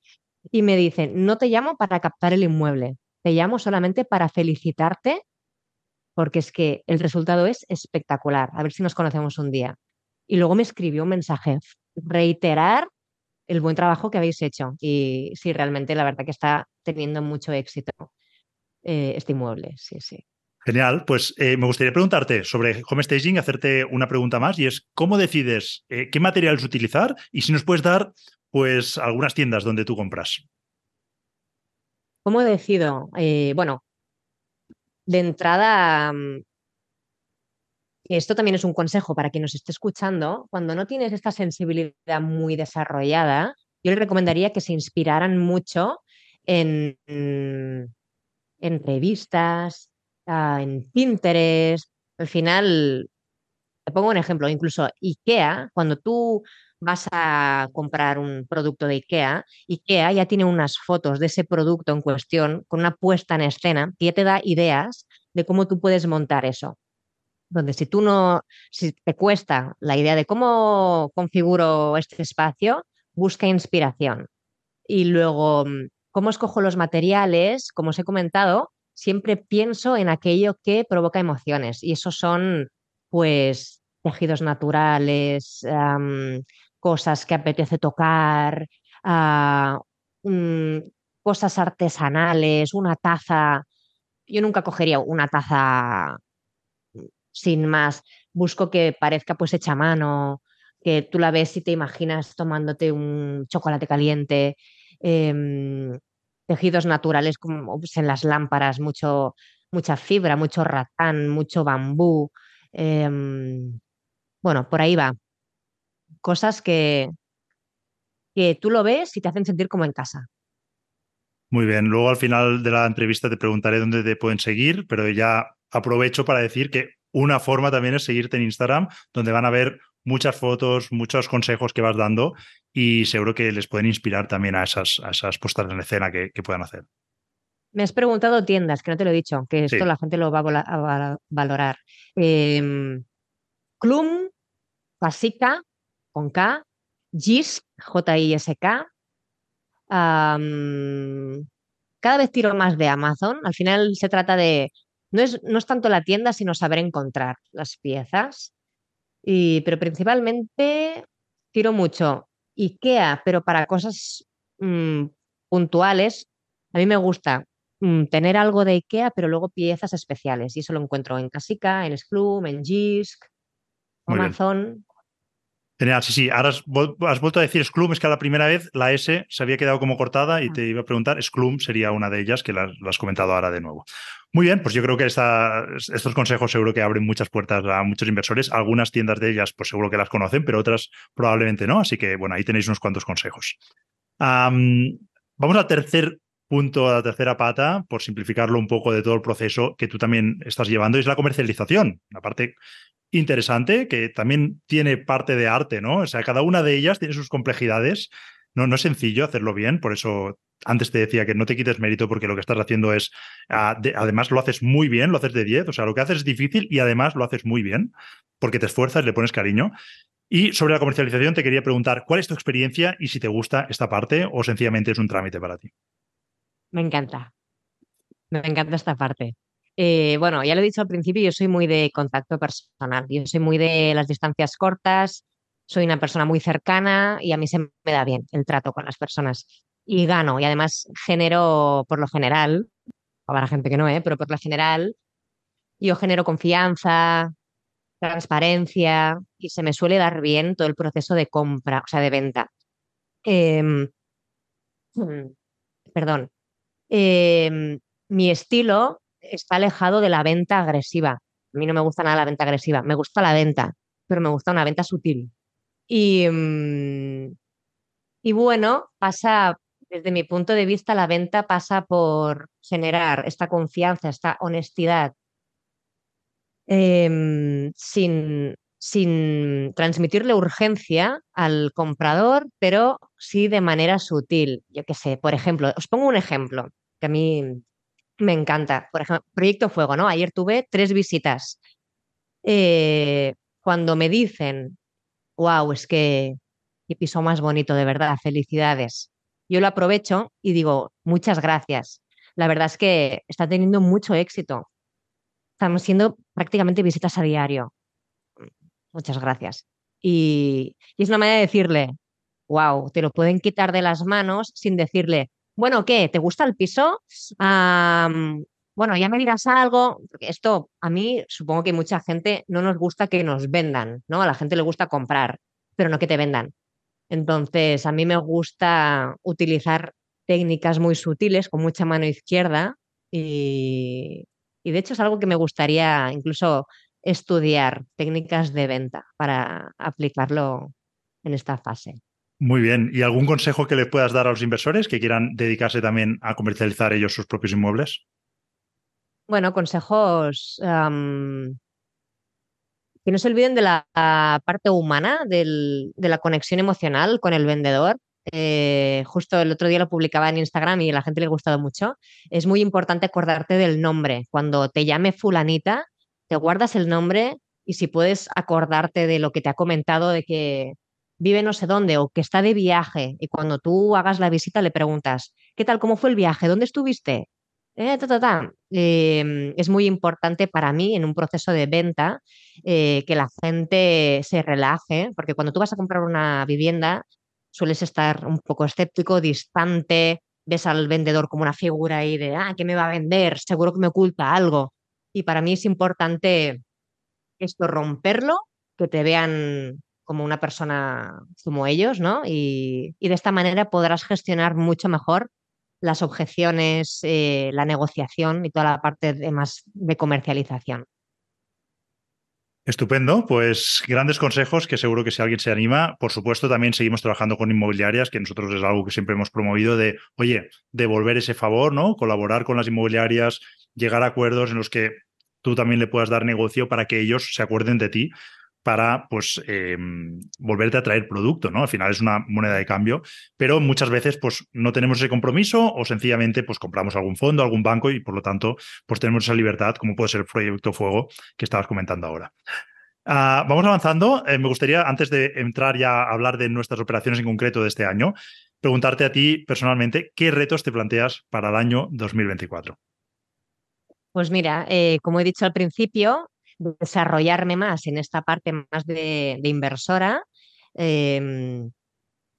Y me dicen, no te llamo para captar el inmueble, te llamo solamente para felicitarte porque es que el resultado es espectacular. A ver si nos conocemos un día. Y luego me escribió un mensaje, reiterar el buen trabajo que habéis hecho. Y sí, realmente la verdad que está teniendo mucho éxito eh, este inmueble. Sí, sí. Genial, pues eh, me gustaría preguntarte sobre home staging, hacerte una pregunta más y es cómo decides eh, qué materiales utilizar y si nos puedes dar pues algunas tiendas donde tú compras. ¿Cómo decido? bueno, de entrada, mm, esto también es un consejo para quien nos esté escuchando, cuando no tienes esta sensibilidad muy desarrollada, yo le recomendaría que se inspiraran mucho en, en revistas, ah, en Pinterest. Al final, te pongo un ejemplo, incluso IKEA, cuando tú vas a comprar un producto de IKEA, IKEA ya tiene unas fotos de ese producto en cuestión con una puesta en escena que ya te da ideas de cómo tú puedes montar eso donde si tú no, si te cuesta la idea de cómo configuro este espacio, busca inspiración. Y luego, mm, ¿cómo escojo los materiales? Como os he comentado, siempre pienso en aquello que provoca emociones y esos son, pues, tejidos naturales, cosas que apetece tocar, ah, mm, cosas artesanales, una taza. Yo nunca cogería una taza sin más. Busco que parezca pues hecha a mano, que tú la ves y te imaginas tomándote un chocolate caliente, em, tejidos naturales como pues, en las lámparas, mucho, mucha fibra, mucho ratán, mucho bambú. Em, bueno, por ahí va. Cosas que, que tú lo ves y te hacen sentir como en casa. Muy bien, luego al final de la entrevista te preguntaré dónde te pueden seguir, pero ya aprovecho para decir que una forma también es seguirte en Instagram, donde van a ver muchas fotos, muchos consejos que vas dando y seguro que les pueden inspirar también a esas, a esas puestas en escena que, puedan hacer. Me has preguntado tiendas, que no te lo he dicho, que esto la gente lo va a, valorar. Em, Clum, Pasica, con K, JISK, J-I-S-K. cada vez tiro más de Amazon. Al final se trata de no es, no es tanto la tienda, sino saber encontrar las piezas. Y, pero principalmente tiro mucho IKEA, pero para cosas mm, puntuales. A mí me gusta mm, tener algo de IKEA, pero luego piezas especiales. Y eso lo encuentro en Casica, en Splum, en Jisk, Amazon. Genial, sí, sí. Ahora has, vuelto a decir Sclum, es que a la primera vez la S se había quedado como cortada y ah. te iba a preguntar, Sclum sería una de ellas, que lo has comentado ahora de nuevo. Muy bien, pues yo creo que estos consejos seguro que abren muchas puertas a muchos inversores. Algunas tiendas de ellas, pues seguro que las conocen, pero otras probablemente no. Así que, bueno, ahí tenéis unos cuantos consejos. vamos al tercer punto, a la tercera pata, por simplificarlo un poco de todo el proceso que tú también estás llevando, es la comercialización. La parte interesante, que también tiene parte de arte, ¿no? O sea, cada una de ellas tiene sus complejidades. No, no es sencillo hacerlo bien, por eso antes te decía que no te quites mérito porque lo que estás haciendo es, ah, además lo haces muy bien, lo haces de 10, o sea, lo que haces es difícil y además lo haces muy bien porque te esfuerzas, le pones cariño. Y sobre la comercialización te quería preguntar, ¿cuál es tu experiencia y si te gusta esta parte o sencillamente es un trámite para ti? Me encanta. Me encanta esta parte. Eh, bueno, ya lo he dicho al principio, yo soy muy de contacto personal, yo soy muy de las distancias cortas, soy una persona muy cercana y a mí se me da bien el trato con las personas y gano y además genero por lo general, para gente que no, ¿eh? pero por lo general yo genero confianza, transparencia y se me suele dar bien todo el proceso de compra, o sea, de venta. Em, perdón. Em, mi estilo está alejado de la venta agresiva. A mí no me gusta nada la venta agresiva, me gusta la venta, pero me gusta una venta sutil. Y, mm, y bueno, pasa, desde mi punto de vista, la venta pasa por generar esta confianza, esta honestidad, em, sin, sin transmitirle urgencia al comprador, pero sí de manera sutil. Yo qué sé, por ejemplo, os pongo un ejemplo que a mí me encanta. Por ejemplo, Proyecto Fuego, ¿no? Ayer tuve tres visitas eh, cuando me dicen, wow, es que qué piso más bonito, de verdad, felicidades. Yo lo aprovecho y digo, muchas gracias. La verdad es que está teniendo mucho éxito. Estamos haciendo prácticamente visitas a diario. Muchas gracias. Y, es una manera de decirle, wow, te lo pueden quitar de las manos sin decirle, bueno, ¿qué? ¿Te gusta el piso? bueno, ya me dirás algo. esto a mí supongo que mucha gente no nos gusta que nos vendan, ¿no? A la gente le gusta comprar, pero no que te vendan. Entonces, a mí me gusta utilizar técnicas muy sutiles con mucha mano izquierda y, de hecho es algo que me gustaría incluso estudiar, técnicas de venta para aplicarlo en esta fase. Muy bien. ¿Y algún consejo que le puedas dar a los inversores que quieran dedicarse también a comercializar ellos sus propios inmuebles? Bueno, consejos que no se olviden de la, parte humana, de la conexión emocional con el vendedor. Eh, justo el otro día lo publicaba en Instagram y a la gente le ha gustado mucho. Es muy importante acordarte del nombre. Cuando te llame fulanita, te guardas el nombre y si puedes acordarte de lo que te ha comentado, de que vive no sé dónde o que está de viaje y cuando tú hagas la visita le preguntas, ¿qué tal? ¿Cómo fue el viaje? ¿Dónde estuviste? Eh, em, es muy importante para mí en un proceso de venta eh, que la gente se relaje, porque cuando tú vas a comprar una vivienda sueles estar un poco escéptico, distante, ves al vendedor como una figura ahí de, ah, ¿qué me va a vender? Seguro que me oculta algo. Y para mí es importante esto, romperlo, que te vean como una persona como ellos, ¿no? Y, y de esta manera podrás gestionar mucho mejor las objeciones, eh, la negociación y toda la parte de más de comercialización. Estupendo, pues grandes consejos que seguro que si alguien se anima, por supuesto también seguimos trabajando con inmobiliarias, que nosotros es algo que siempre hemos promovido de, oye, devolver ese favor, ¿no? Colaborar con las inmobiliarias, llegar a acuerdos en los que tú también le puedas dar negocio para que ellos se acuerden de ti para pues em, volverte a traer producto, ¿no? Al final es una moneda de cambio, pero muchas veces pues no tenemos ese compromiso o sencillamente pues compramos algún fondo, algún banco y por lo tanto pues tenemos esa libertad como puede ser el proyecto Fuego que estabas comentando ahora. Ah, vamos avanzando. Eh, me gustaría, antes de entrar ya a hablar de nuestras operaciones en concreto de este año, preguntarte a ti personalmente, ¿qué retos te planteas para el año 2024? Pues mira, eh, como he dicho al principio, desarrollarme más en esta parte más de, inversora, em,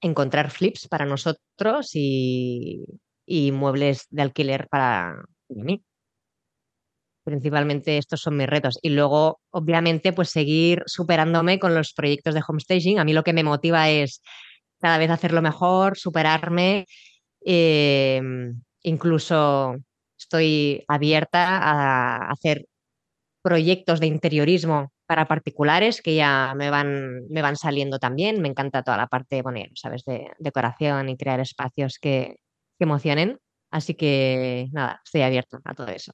encontrar flips para nosotros y, muebles de alquiler para mí. Principalmente estos son mis retos. Y luego, obviamente, pues seguir superándome con los proyectos de homestaging. A mí lo que me motiva es cada vez hacerlo mejor, superarme. Em, incluso estoy abierta a hacer proyectos de interiorismo para particulares que ya me van, me van saliendo también. Me encanta toda la parte, bueno, sabes, de decoración y crear espacios que, emocionen. Así que nada, estoy abierto a todo eso.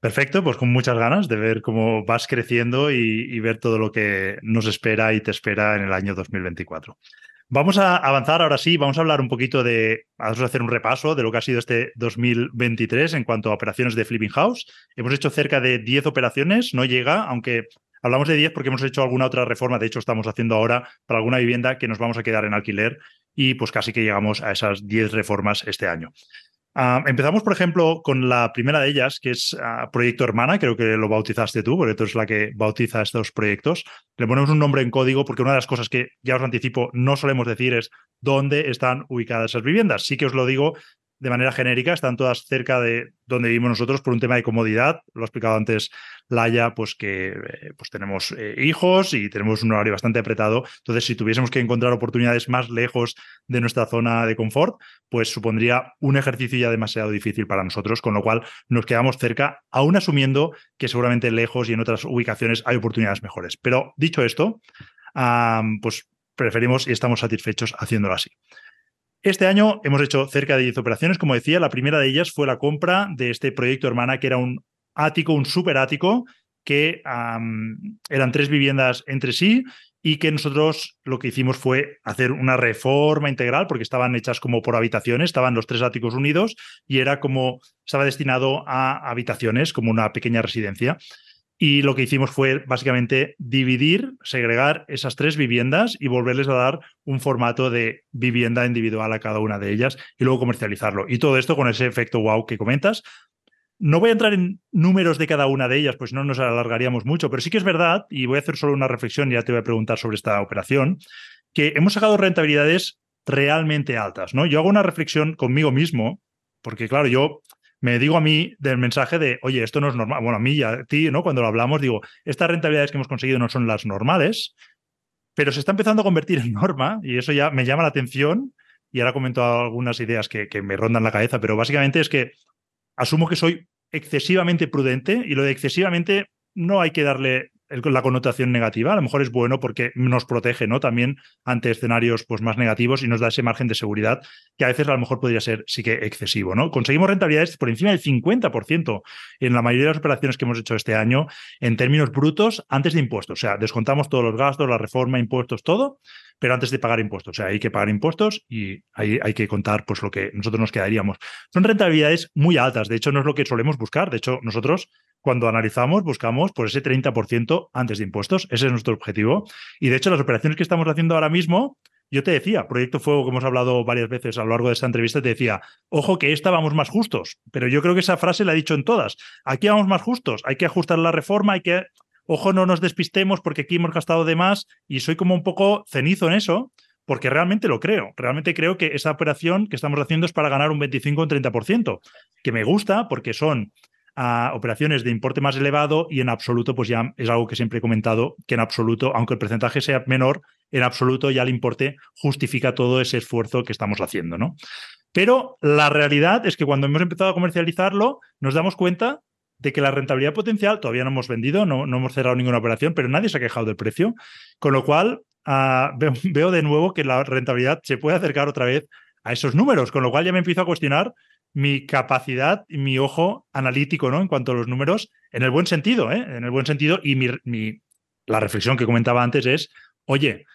Perfecto, pues con muchas ganas de ver cómo vas creciendo y, ver todo lo que nos espera y te espera en el año 2024. Vamos a avanzar ahora sí, vamos a hablar un poquito de, vamos a hacer un repaso de lo que ha sido este 2023 en cuanto a operaciones de Flipping House. Hemos hecho cerca de 10 operaciones, no llega, aunque hablamos de 10 porque hemos hecho alguna otra reforma, de hecho estamos haciendo ahora para alguna vivienda que nos vamos a quedar en alquiler y pues casi que llegamos a esas 10 reformas este año. Ah, empezamos, por ejemplo, con la primera de ellas, que es ah, Proyecto Hermana, creo que lo bautizaste tú, porque tú eres la que bautiza estos proyectos. Le ponemos un nombre en código porque una de las cosas que ya os anticipo no solemos decir es dónde están ubicadas esas viviendas. Sí que os lo digo de manera genérica, están todas cerca de donde vivimos nosotros por un tema de comodidad. Lo ha explicado antes Laia, pues que eh, pues tenemos eh, hijos y tenemos un horario bastante apretado. Entonces, si tuviésemos que encontrar oportunidades más lejos de nuestra zona de confort, pues supondría un ejercicio ya demasiado difícil para nosotros, con lo cual nos quedamos cerca, aún asumiendo que seguramente lejos y en otras ubicaciones hay oportunidades mejores. Pero dicho esto, pues preferimos y estamos satisfechos haciéndolo así. Este año hemos hecho cerca de 10 operaciones, como decía, la primera de ellas fue la compra de este proyecto hermana, que era un ático, un super ático, que eran tres viviendas entre sí y que nosotros lo que hicimos fue hacer una reforma integral porque estaban hechas como por habitaciones, estaban los tres áticos unidos y era como, estaba destinado a habitaciones, como una pequeña residencia. Y lo que hicimos fue básicamente dividir, segregar esas tres viviendas y volverles a dar un formato de vivienda individual a cada una de ellas y luego comercializarlo. Y todo esto con ese efecto wow que comentas. No voy a entrar en números de cada una de ellas, pues no nos alargaríamos mucho, pero sí que es verdad, y voy a hacer solo una reflexión, y ya te voy a preguntar sobre esta operación, que hemos sacado rentabilidades realmente altas, ¿no? Yo hago una reflexión conmigo mismo, porque claro, yo me digo a mí del mensaje de, oye, esto no es normal. Bueno, a mí y a ti, ¿no? Cuando lo hablamos, digo, estas rentabilidades que hemos conseguido no son las normales, pero se está empezando a convertir en norma y eso ya me llama la atención. Y ahora comento algunas ideas que, que me rondan la cabeza, pero básicamente es que asumo que soy excesivamente prudente y lo de excesivamente no hay que darle la connotación negativa. A lo mejor es bueno porque nos protege ¿no? también ante escenarios pues, más negativos y nos da ese margen de seguridad que a veces a lo mejor podría ser sí que excesivo. ¿no? Conseguimos rentabilidades por encima del 50% en la mayoría de las operaciones que hemos hecho este año en términos brutos antes de impuestos. O sea, descontamos todos los gastos, la reforma, impuestos, todo, pero antes de pagar impuestos. O sea, hay que pagar impuestos y ahí hay que contar pues, lo que nosotros nos quedaríamos. Son rentabilidades muy altas. De hecho, no es lo que solemos buscar. De hecho, nosotros cuando analizamos, buscamos por ese 30% antes de impuestos. Ese es nuestro objetivo. Y de hecho, las operaciones que estamos haciendo ahora mismo, yo te decía, Proyecto Fuego, que hemos hablado varias veces a lo largo de esta entrevista, te decía, ojo que esta vamos más justos. Pero yo creo que esa frase la he dicho en todas. Aquí vamos más justos. Hay que ajustar la reforma, hay que. Ojo, no nos despistemos porque aquí hemos gastado de más y soy como un poco cenizo en eso, porque realmente lo creo. Realmente creo que esa operación que estamos haciendo es para ganar un 25 o un 30%, que me gusta porque son a operaciones de importe más elevado y en absoluto, pues ya es algo que siempre he comentado, que en absoluto, aunque el porcentaje sea menor, en absoluto ya el importe justifica todo ese esfuerzo que estamos haciendo, ¿no? Pero la realidad es que cuando hemos empezado a comercializarlo, nos damos cuenta de que la rentabilidad potencial todavía no hemos vendido, no, no hemos cerrado ninguna operación, pero nadie se ha quejado del precio, con lo cual veo, veo de nuevo que la rentabilidad se puede acercar otra vez a esos números, con lo cual ya me empiezo a cuestionar mi capacidad mi ojo analítico, ¿no? En cuanto a los números, en el buen sentido, ¿eh? En el buen sentido. Y mi, la reflexión que comentaba antes es, oye,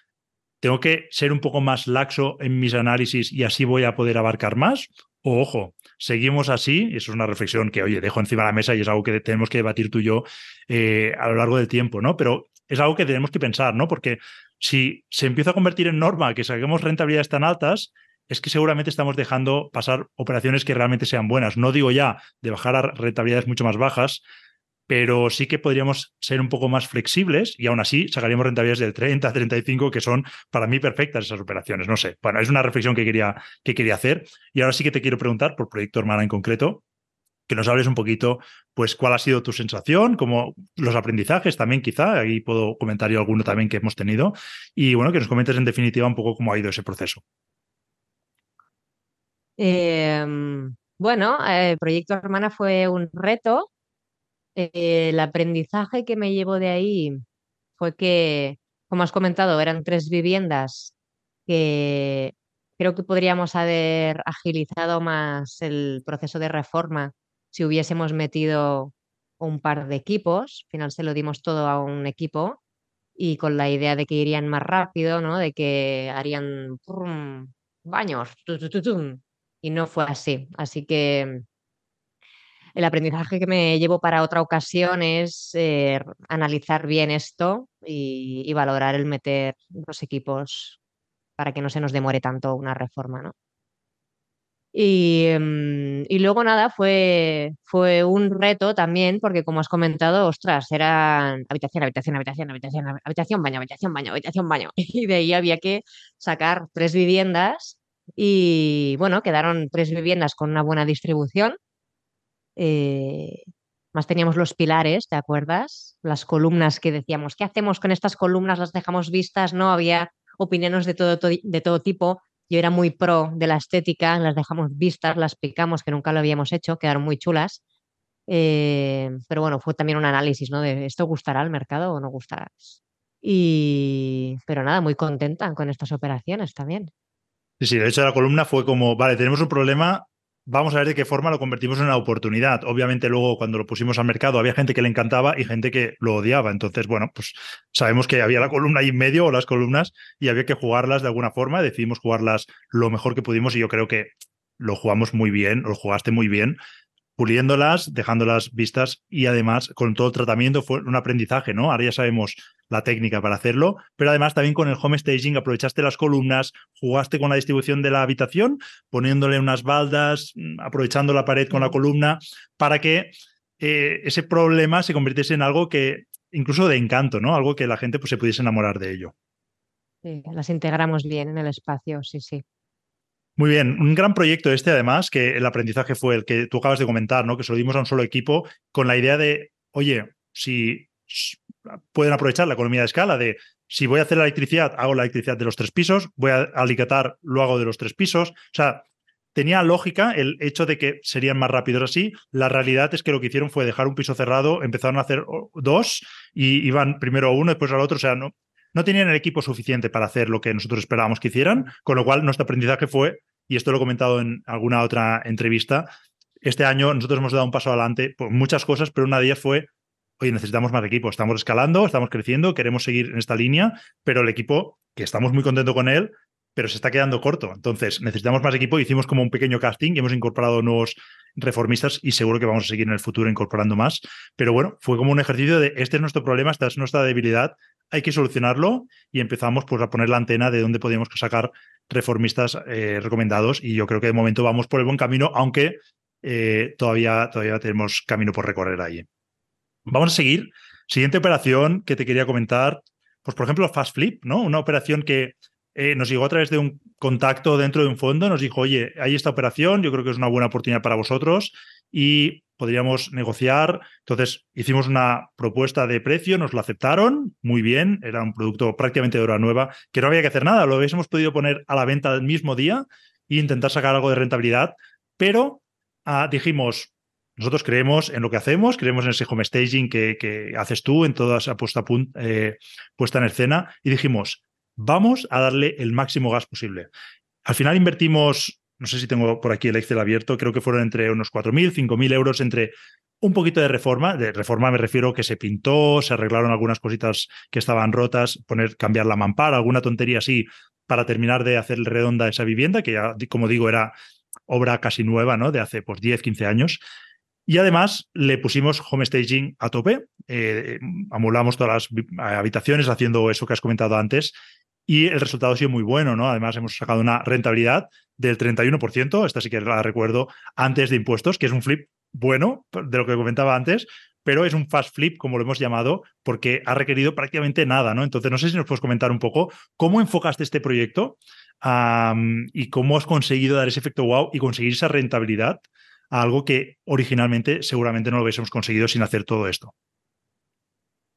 tengo que ser un poco más laxo en mis análisis y así voy a poder abarcar más. O ojo, seguimos así, eso es una reflexión que, oye, dejo encima de la mesa y es algo que tenemos que debatir tú y yo eh, a lo largo del tiempo, ¿no? Pero es algo que tenemos que pensar, ¿no? Porque si se empieza a convertir en norma que saquemos rentabilidades tan altas, es que seguramente estamos dejando pasar operaciones que realmente sean buenas. No digo ya de bajar a rentabilidades mucho más bajas, pero sí que podríamos ser un poco más flexibles y aún así sacaríamos rentabilidades del 30, 35, que son para mí perfectas esas operaciones. No sé, bueno, es una reflexión que quería, que quería hacer. Y ahora sí que te quiero preguntar, por Proyecto Hermana en concreto, que nos hables un poquito, pues, cuál ha sido tu sensación, como los aprendizajes también, quizá, ahí puedo comentar yo alguno también que hemos tenido, y bueno, que nos comentes en definitiva un poco cómo ha ido ese proceso. Em, bueno, el Proyecto Hermana fue un reto. El aprendizaje que me llevo de ahí fue que, como has comentado, eran tres viviendas que creo que podríamos haber agilizado más el proceso de reforma si hubiésemos metido un par de equipos. Al final se lo dimos todo a un equipo y con la idea de que irían más rápido, ¿no? De que harían baños, y no fue así. Así que el aprendizaje que me llevo para otra ocasión es eh, analizar bien esto y, valorar el meter los equipos para que no se nos demore tanto una reforma, ¿no? Y, mm, y, luego nada, fue, fue un reto también, porque como has comentado, ostras, eran habitación, habitación, habitación, habitación, habitación, baño, habitación, baño, habitación, baño. Y de ahí había que sacar tres viviendas y bueno, quedaron tres viviendas con una buena distribución. Eh, más teníamos los pilares, ¿te acuerdas? Las columnas que decíamos, ¿qué hacemos con estas columnas? ¿Las dejamos vistas? No, había opiniones de todo, de todo tipo. Yo era muy pro de la estética, las dejamos vistas, las picamos, que nunca lo habíamos hecho, quedaron muy chulas. Eh, pero bueno, fue también un análisis, ¿no? De esto gustará al mercado o no gustará. Y, pero nada, muy contenta con estas operaciones también. Sí, sí, de hecho la columna fue como, vale, tenemos un problema, vamos a ver de qué forma lo convertimos en una oportunidad. Obviamente luego cuando lo pusimos al mercado había gente que le encantaba y gente que lo odiaba. Entonces, bueno, pues sabemos que había la columna ahí en medio o las columnas y había que jugarlas de alguna forma. Decidimos jugarlas lo mejor que pudimos y yo creo que lo jugamos muy bien, lo jugaste muy bien. Puliéndolas, dejándolas vistas y además con todo el tratamiento fue un aprendizaje, ¿no? Ahora ya sabemos la técnica para hacerlo, pero además también con el home staging aprovechaste las columnas, jugaste con la distribución de la habitación, poniéndole unas baldas, mm, aprovechando la pared con la columna, para que eh, ese problema se convirtiese en algo que incluso de encanto, ¿no? Algo que la gente pues, se pudiese enamorar de ello. Sí, las integramos bien en el espacio, sí, sí. Muy bien, un gran proyecto este además, que el aprendizaje fue el que tú acabas de comentar, ¿no? Que se lo dimos a un solo equipo con la idea de, oye, si pueden aprovechar la economía de escala de si voy a hacer la electricidad, hago la electricidad de los tres pisos, voy a alicatar, lo hago de los tres pisos. O sea, tenía lógica el hecho de que serían más rápidos así. La realidad es que lo que hicieron fue dejar un piso cerrado, empezaron a hacer dos y iban primero a uno, después al otro. O sea, no, no tenían el equipo suficiente para hacer lo que nosotros esperábamos que hicieran, con lo cual nuestro aprendizaje fue, y esto lo he comentado en alguna otra entrevista, este año nosotros hemos dado un paso adelante por muchas cosas, pero una de ellas fue, oye, necesitamos más equipo, estamos escalando, estamos creciendo, queremos seguir en esta línea, pero el equipo, que estamos muy contentos con él, pero se está quedando corto. Entonces, necesitamos más equipo. Hicimos como un pequeño casting y hemos incorporado nuevos reformistas y seguro que vamos a seguir en el futuro incorporando más. Pero bueno, fue como un ejercicio de este es nuestro problema, esta es nuestra debilidad, hay que solucionarlo y empezamos pues, a poner la antena de dónde podíamos sacar reformistas eh, recomendados y yo creo que de momento vamos por el buen camino, aunque eh, todavía, todavía tenemos camino por recorrer ahí. Vamos a seguir. Siguiente operación que te quería comentar, pues por ejemplo Fast Flip, ¿no? Una operación que eh, nos llegó a través de un contacto dentro de un fondo, nos dijo, oye, hay esta operación, yo creo que es una buena oportunidad para vosotros y podríamos negociar. Entonces hicimos una propuesta de precio, nos lo aceptaron, muy bien, era un producto prácticamente de hora nueva, que no había que hacer nada, lo hubiésemos podido poner a la venta el mismo día e intentar sacar algo de rentabilidad, pero ah, dijimos, nosotros creemos en lo que hacemos, creemos en ese home staging que, que haces tú, en toda esa puesta, eh, puesta en escena, y dijimos, vamos a darle el máximo gas posible. Al final invertimos, no sé si tengo por aquí el Excel abierto, creo que fueron entre unos 4.000, 5.000 euros entre un poquito de reforma, de reforma me refiero que se pintó, se arreglaron algunas cositas que estaban rotas, poner, cambiar la mampara, alguna tontería así para terminar de hacer redonda esa vivienda, que ya, como digo, era obra casi nueva, ¿no? De hace pues 10, 15 años. Y además le pusimos home staging a tope, eh, amolamos todas las habitaciones haciendo eso que has comentado antes y el resultado ha sido muy bueno, ¿no? Además, hemos sacado una rentabilidad del 31%, esta sí que la recuerdo, antes de impuestos, que es un flip bueno, de lo que comentaba antes, pero es un fast flip, como lo hemos llamado, porque ha requerido prácticamente nada, ¿no? Entonces, no sé si nos puedes comentar un poco cómo enfocaste este proyecto y cómo has conseguido dar ese efecto wow y conseguir esa rentabilidad a algo que originalmente seguramente no lo hubiésemos conseguido sin hacer todo esto.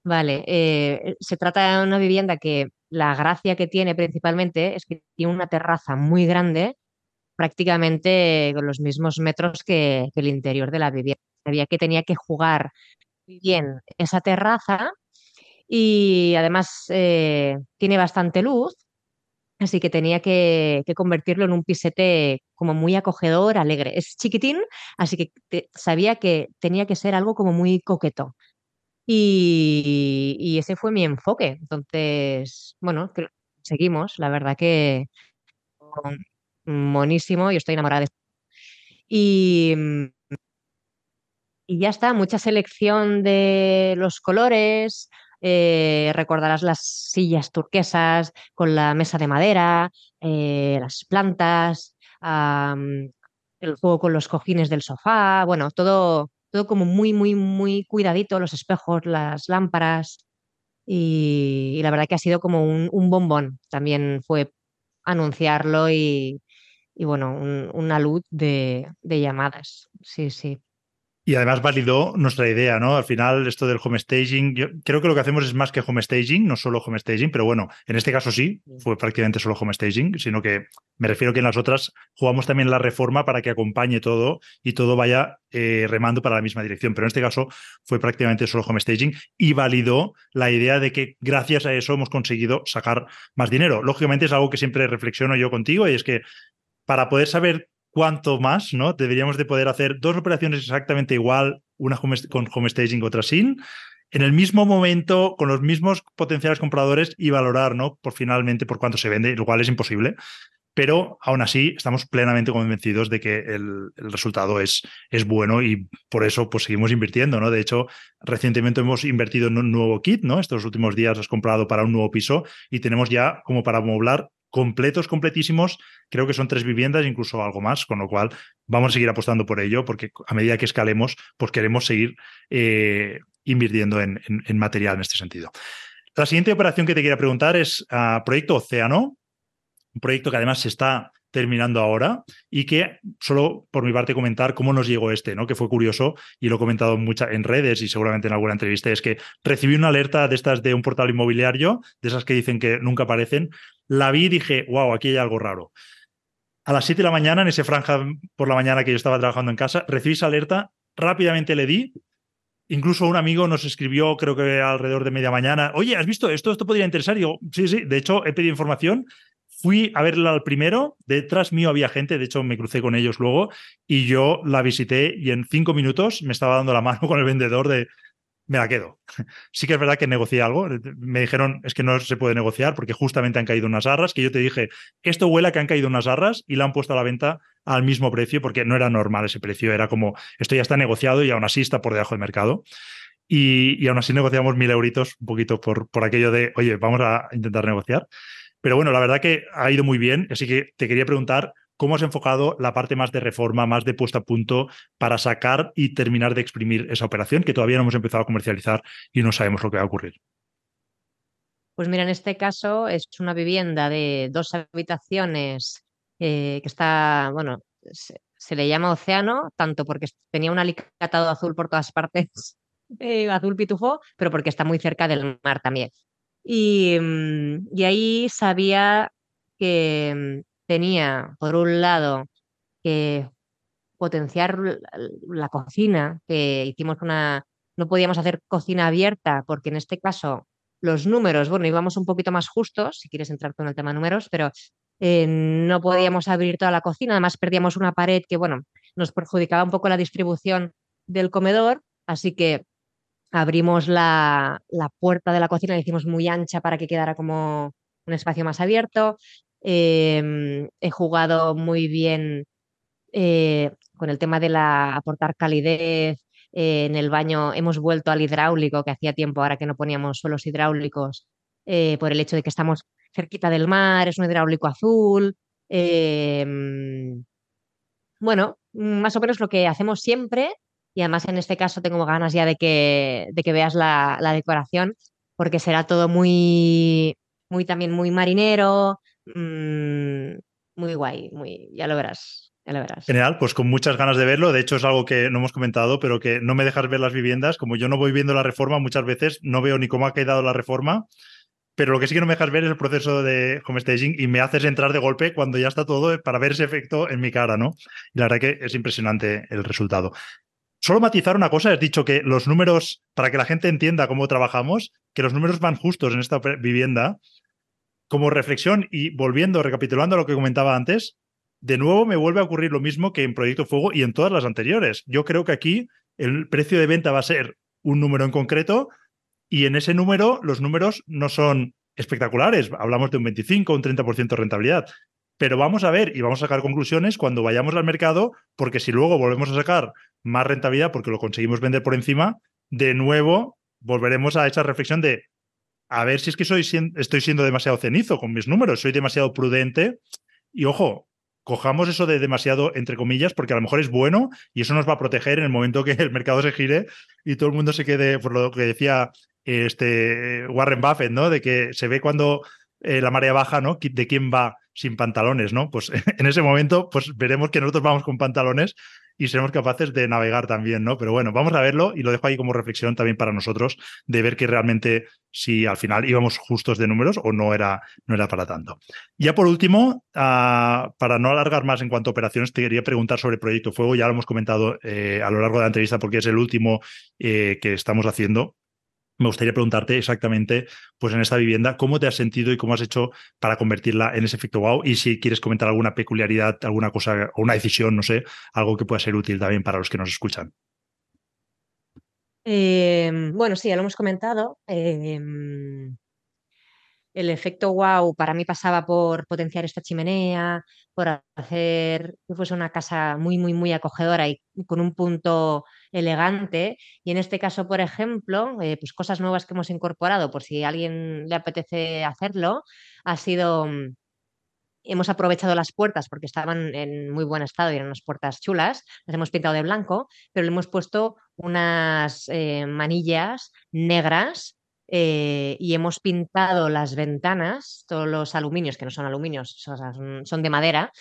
Vale, eh, se trata de una vivienda que la gracia que tiene principalmente es que tiene una terraza muy grande, prácticamente con los mismos metros que, el interior de la vivienda. Sabía que tenía que jugar bien esa terraza y además eh, tiene bastante luz, así que tenía que, convertirlo en un pisete como muy acogedor, alegre. Es chiquitín, así que sabía que tenía que ser algo como muy coqueto. Y, ese fue mi enfoque. Entonces, bueno, seguimos, la verdad que monísimo, yo estoy enamorada de y, mm, y ya está, mucha selección de los colores, eh, recordarás las sillas turquesas con la mesa de madera, eh, las plantas, el juego con los cojines del sofá, bueno, todo, todo como muy, muy, muy cuidadito, los espejos, las lámparas. Y, la verdad que ha sido como un, bombón. También fue anunciarlo y, bueno, una luz de, de llamadas. Sí, sí. Y además validó nuestra idea, ¿no? Al final, esto del home staging, yo creo que lo que hacemos es más que home staging, no solo home staging, pero bueno, en este caso sí, fue prácticamente solo home staging, sino que me refiero que en las otras jugamos también la reforma para que acompañe todo y todo vaya eh, remando para la misma dirección. Pero en este caso fue prácticamente solo home staging y validó la idea de que gracias a eso hemos conseguido sacar más dinero. Lógicamente es algo que siempre reflexiono yo contigo y es que para poder saber cuanto más, ¿no? Deberíamos de poder hacer dos operaciones exactamente igual, una con home staging, otra sin, en el mismo momento, con los mismos potenciales compradores y valorar, ¿no? Por finalmente por cuánto se vende, lo cual es imposible. pero aún así estamos plenamente convencidos de que el, resultado es, es, bueno y por eso pues seguimos invirtiendo, ¿no? De hecho, recientemente hemos invertido en un nuevo kit, ¿no? Estos últimos días has comprado para un nuevo piso y tenemos ya como para amoblar completos, completísimos, creo que son tres viviendas, incluso algo más, con lo cual vamos a seguir apostando por ello, porque a medida que escalemos, pues queremos seguir eh, invirtiendo en, material en este sentido. La siguiente operación que te quería preguntar es uh, Proyecto Océano, un proyecto que además se está terminando ahora y que solo por mi parte comentar cómo nos llegó este, ¿no? Que fue curioso y lo he comentado mucha, en redes y seguramente en alguna entrevista, es que recibí una alerta de estas de un portal inmobiliario, de esas que dicen que nunca aparecen, la vi y dije, wow, aquí hay algo raro. A las 7 de la mañana, en ese franja por la mañana que yo estaba trabajando en casa, recibí esa alerta, rápidamente le di Incluso un amigo nos escribió, creo que alrededor de media mañana, oye, ¿has visto esto? Esto podría interesar. Y yo, sí, sí, de hecho he pedido información Fui a verla al primero, detrás mío había gente, de hecho me crucé con ellos luego y yo la visité y en cinco minutos me estaba dando la mano con el vendedor de me la quedo. Sí que es verdad que negocié algo. Me dijeron, es que no se puede negociar porque justamente han caído unas arras, que yo te dije, esto huele a que han caído unas arras y la han puesto a la venta al mismo precio porque no era normal ese precio, era como, esto ya está negociado y aún así está por debajo del mercado. Y, y aún así negociamos mil euritos un poquito por, por aquello de, oye, vamos a intentar negociar. Pero bueno, la verdad que ha ido muy bien, así que te quería preguntar cómo has enfocado la parte más de reforma, más de puesta a punto para sacar y terminar de exprimir esa operación que todavía no hemos empezado a comercializar y no sabemos lo que va a ocurrir. Pues mira, en este caso es una vivienda de dos habitaciones eh, que está, bueno, se, le llama océano, tanto porque tenía un alicatado azul por todas partes, eh, azul pitufo, pero porque está muy cerca del mar también. Mm, y, ahí sabía que mm, tenía, por un lado, que potenciar la cocina, que hicimos una, no podíamos hacer cocina abierta porque en este caso los números, bueno, íbamos un poquito más justos, si quieres entrar con el tema números, pero eh, no podíamos abrir toda la cocina, además perdíamos una pared que, bueno, nos perjudicaba un poco la distribución del comedor, así que abrimos la, puerta de la cocina, la hicimos muy ancha para que quedara como un espacio más abierto. Em, he jugado muy bien eh, con el tema de la aportar calidez. Eh, en el baño hemos vuelto al hidráulico, que hacía tiempo ahora que no poníamos suelos hidráulicos, eh, por el hecho de que estamos cerquita del mar, es un hidráulico azul. Em, bueno, más o menos lo que hacemos siempre y además en este caso tengo ganas ya de que, de que veas la, decoración porque será todo muy, muy también muy marinero, mm, muy guay, muy, ya lo verás. Ya lo verás. Genial, pues con muchas ganas de verlo. De hecho, es algo que no hemos comentado, pero que no me dejas ver las viviendas. Como yo no voy viendo la reforma, muchas veces no veo ni cómo ha quedado la reforma pero lo que sí que no me dejas ver es el proceso de homestaging y me haces entrar de golpe cuando ya está todo para ver ese efecto en mi cara, ¿no? Y la verdad que es impresionante el resultado. Solo matizar una cosa, has dicho que los números, para que la gente entienda cómo trabajamos, que los números van justos en esta vivienda. Como reflexión y volviendo, recapitulando lo que comentaba antes, de nuevo me vuelve a ocurrir lo mismo que en Proyecto Fuego y en todas las anteriores. Yo creo que aquí el precio de venta va a ser un número en concreto y en ese número los números no son espectaculares. Hablamos de un 25, un 30% de rentabilidad. Pero vamos a ver y vamos a sacar conclusiones cuando vayamos al mercado, porque si luego volvemos a sacar más rentabilidad porque lo conseguimos vender por encima, de nuevo volveremos a esa reflexión de a ver si es que soy, estoy siendo demasiado cenizo con mis números, soy demasiado prudente. Y ojo, cojamos eso de demasiado, entre comillas, porque a lo mejor es bueno y eso nos va a proteger en el momento que el mercado se gire y todo el mundo se quede, por lo que decía este Warren Buffett, ¿no? De que se ve cuando eh, la marea baja, ¿no? De quién va sin pantalones, ¿no? Pues en ese momento, pues veremos que nosotros vamos con pantalones y seremos capaces de navegar también, ¿no? Pero bueno, vamos a verlo y lo dejo ahí como reflexión también para nosotros de ver que realmente si al final íbamos justos de números o no era, no era para tanto. Ya por último, ah, para no alargar más en cuanto a operaciones, te quería preguntar sobre Proyecto Fuego. Ya lo hemos comentado eh, a lo largo de la entrevista porque es el último eh, que estamos haciendo me gustaría preguntarte exactamente, pues en esta vivienda, cómo te has sentido y cómo has hecho para convertirla en ese efecto wow. Y si quieres comentar alguna peculiaridad, alguna cosa o una decisión, no sé, algo que pueda ser útil también para los que nos escuchan. Em, bueno, sí, ya lo hemos comentado. Em, el efecto wow para mí pasaba por potenciar esta chimenea, por hacer que fuese una casa muy, muy, muy acogedora y con un punto elegante. Y en este caso, por ejemplo, eh, pues cosas nuevas que hemos incorporado, por si a alguien le apetece hacerlo, ha sido mm, hemos aprovechado las puertas porque estaban en muy buen estado y eran unas puertas chulas, las hemos pintado de blanco, pero le hemos puesto unas eh, manillas negras eh, y hemos pintado las ventanas, todos los aluminios, que no son aluminios, son, de madera,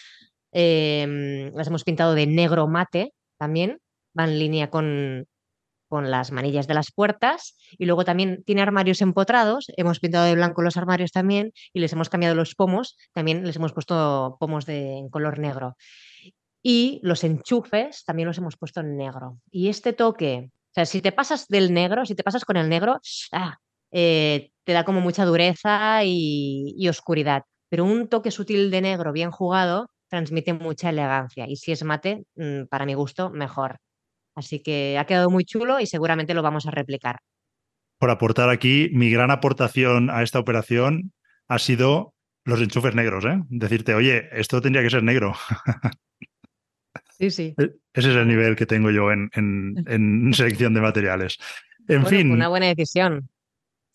em, las hemos pintado de negro mate también, van en línea con, con las manillas de las puertas y luego también tiene armarios empotrados, hemos pintado de blanco los armarios también y les hemos cambiado los pomos, también les hemos puesto pomos de en color negro. Y los enchufes también los hemos puesto en negro. Y este toque, o sea, si te pasas del negro, si te pasas con el negro, ah, eh, te da como mucha dureza y, oscuridad. Pero un toque sutil de negro bien jugado transmite mucha elegancia. Y si es mate, mm, para mi gusto, mejor. Así que ha quedado muy chulo y seguramente lo vamos a replicar. Por aportar aquí, mi gran aportación a esta operación ha sido los enchufes negros, ¿eh? Decirte, oye, esto tendría que ser negro. Sí, sí. E-, ese es el nivel que tengo yo en, selección de materiales. En fin. Una buena decisión.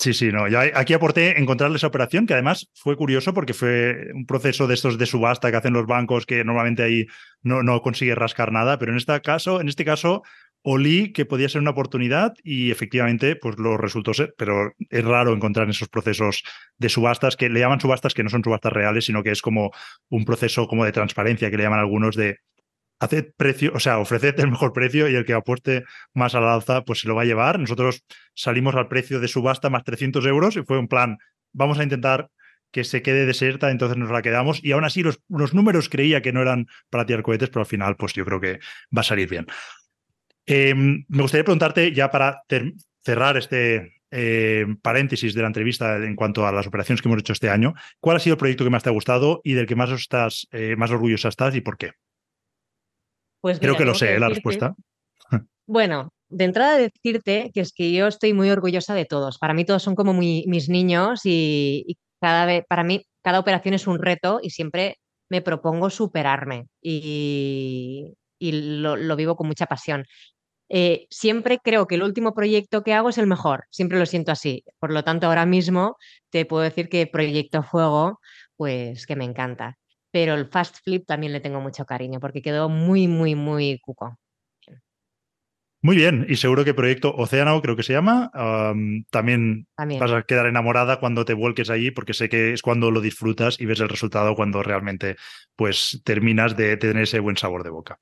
Sí, sí, no. Yo aquí aporté encontrarle esa operación, que además fue curioso porque fue un proceso de estos de subasta que hacen los bancos que normalmente ahí no, no consigue rascar nada, pero en este caso, en este caso, olí que podía ser una oportunidad y efectivamente, pues lo resultó ser, pero es raro encontrar en esos procesos de subastas que le llaman subastas que no son subastas reales, sino que es como un proceso como de transparencia que le llaman algunos de haced precio, o sea, ofreced el mejor precio y el que apueste más a la alza, pues se lo va a llevar. Nosotros salimos al precio de subasta más 300 euros y fue un plan, vamos a intentar que se quede desierta, entonces nos la quedamos. Y aún así, los, los números creía que no eran para tirar cohetes, pero al final, pues yo creo que va a salir bien. Em, me gustaría preguntarte, ya para cerrar este eh, paréntesis de la entrevista en cuanto a las operaciones que hemos hecho este año, ¿cuál ha sido el proyecto que más te ha gustado y del que más estás, eh, más orgullosa estás y por qué? Pues Creo que lo sé, la respuesta. Bueno, de entrada decirte que es que yo estoy muy orgullosa de todos. Para mí todos son como mis niños y, cada vez, para mí cada operación es un reto y siempre me propongo superarme y, lo, vivo con mucha pasión. Eh, siempre creo que el último proyecto que hago es el mejor, siempre lo siento así. Por lo tanto, ahora mismo te puedo decir que Proyecto Fuego, pues que me encanta pero el Fast Flip también le tengo mucho cariño porque quedó muy, muy, muy cuco. Muy bien, y seguro que Proyecto Océano, creo que se llama, también, vas a quedar enamorada cuando te vuelques allí, porque sé que es cuando lo disfrutas y ves el resultado cuando realmente pues terminas de tener ese buen sabor de boca.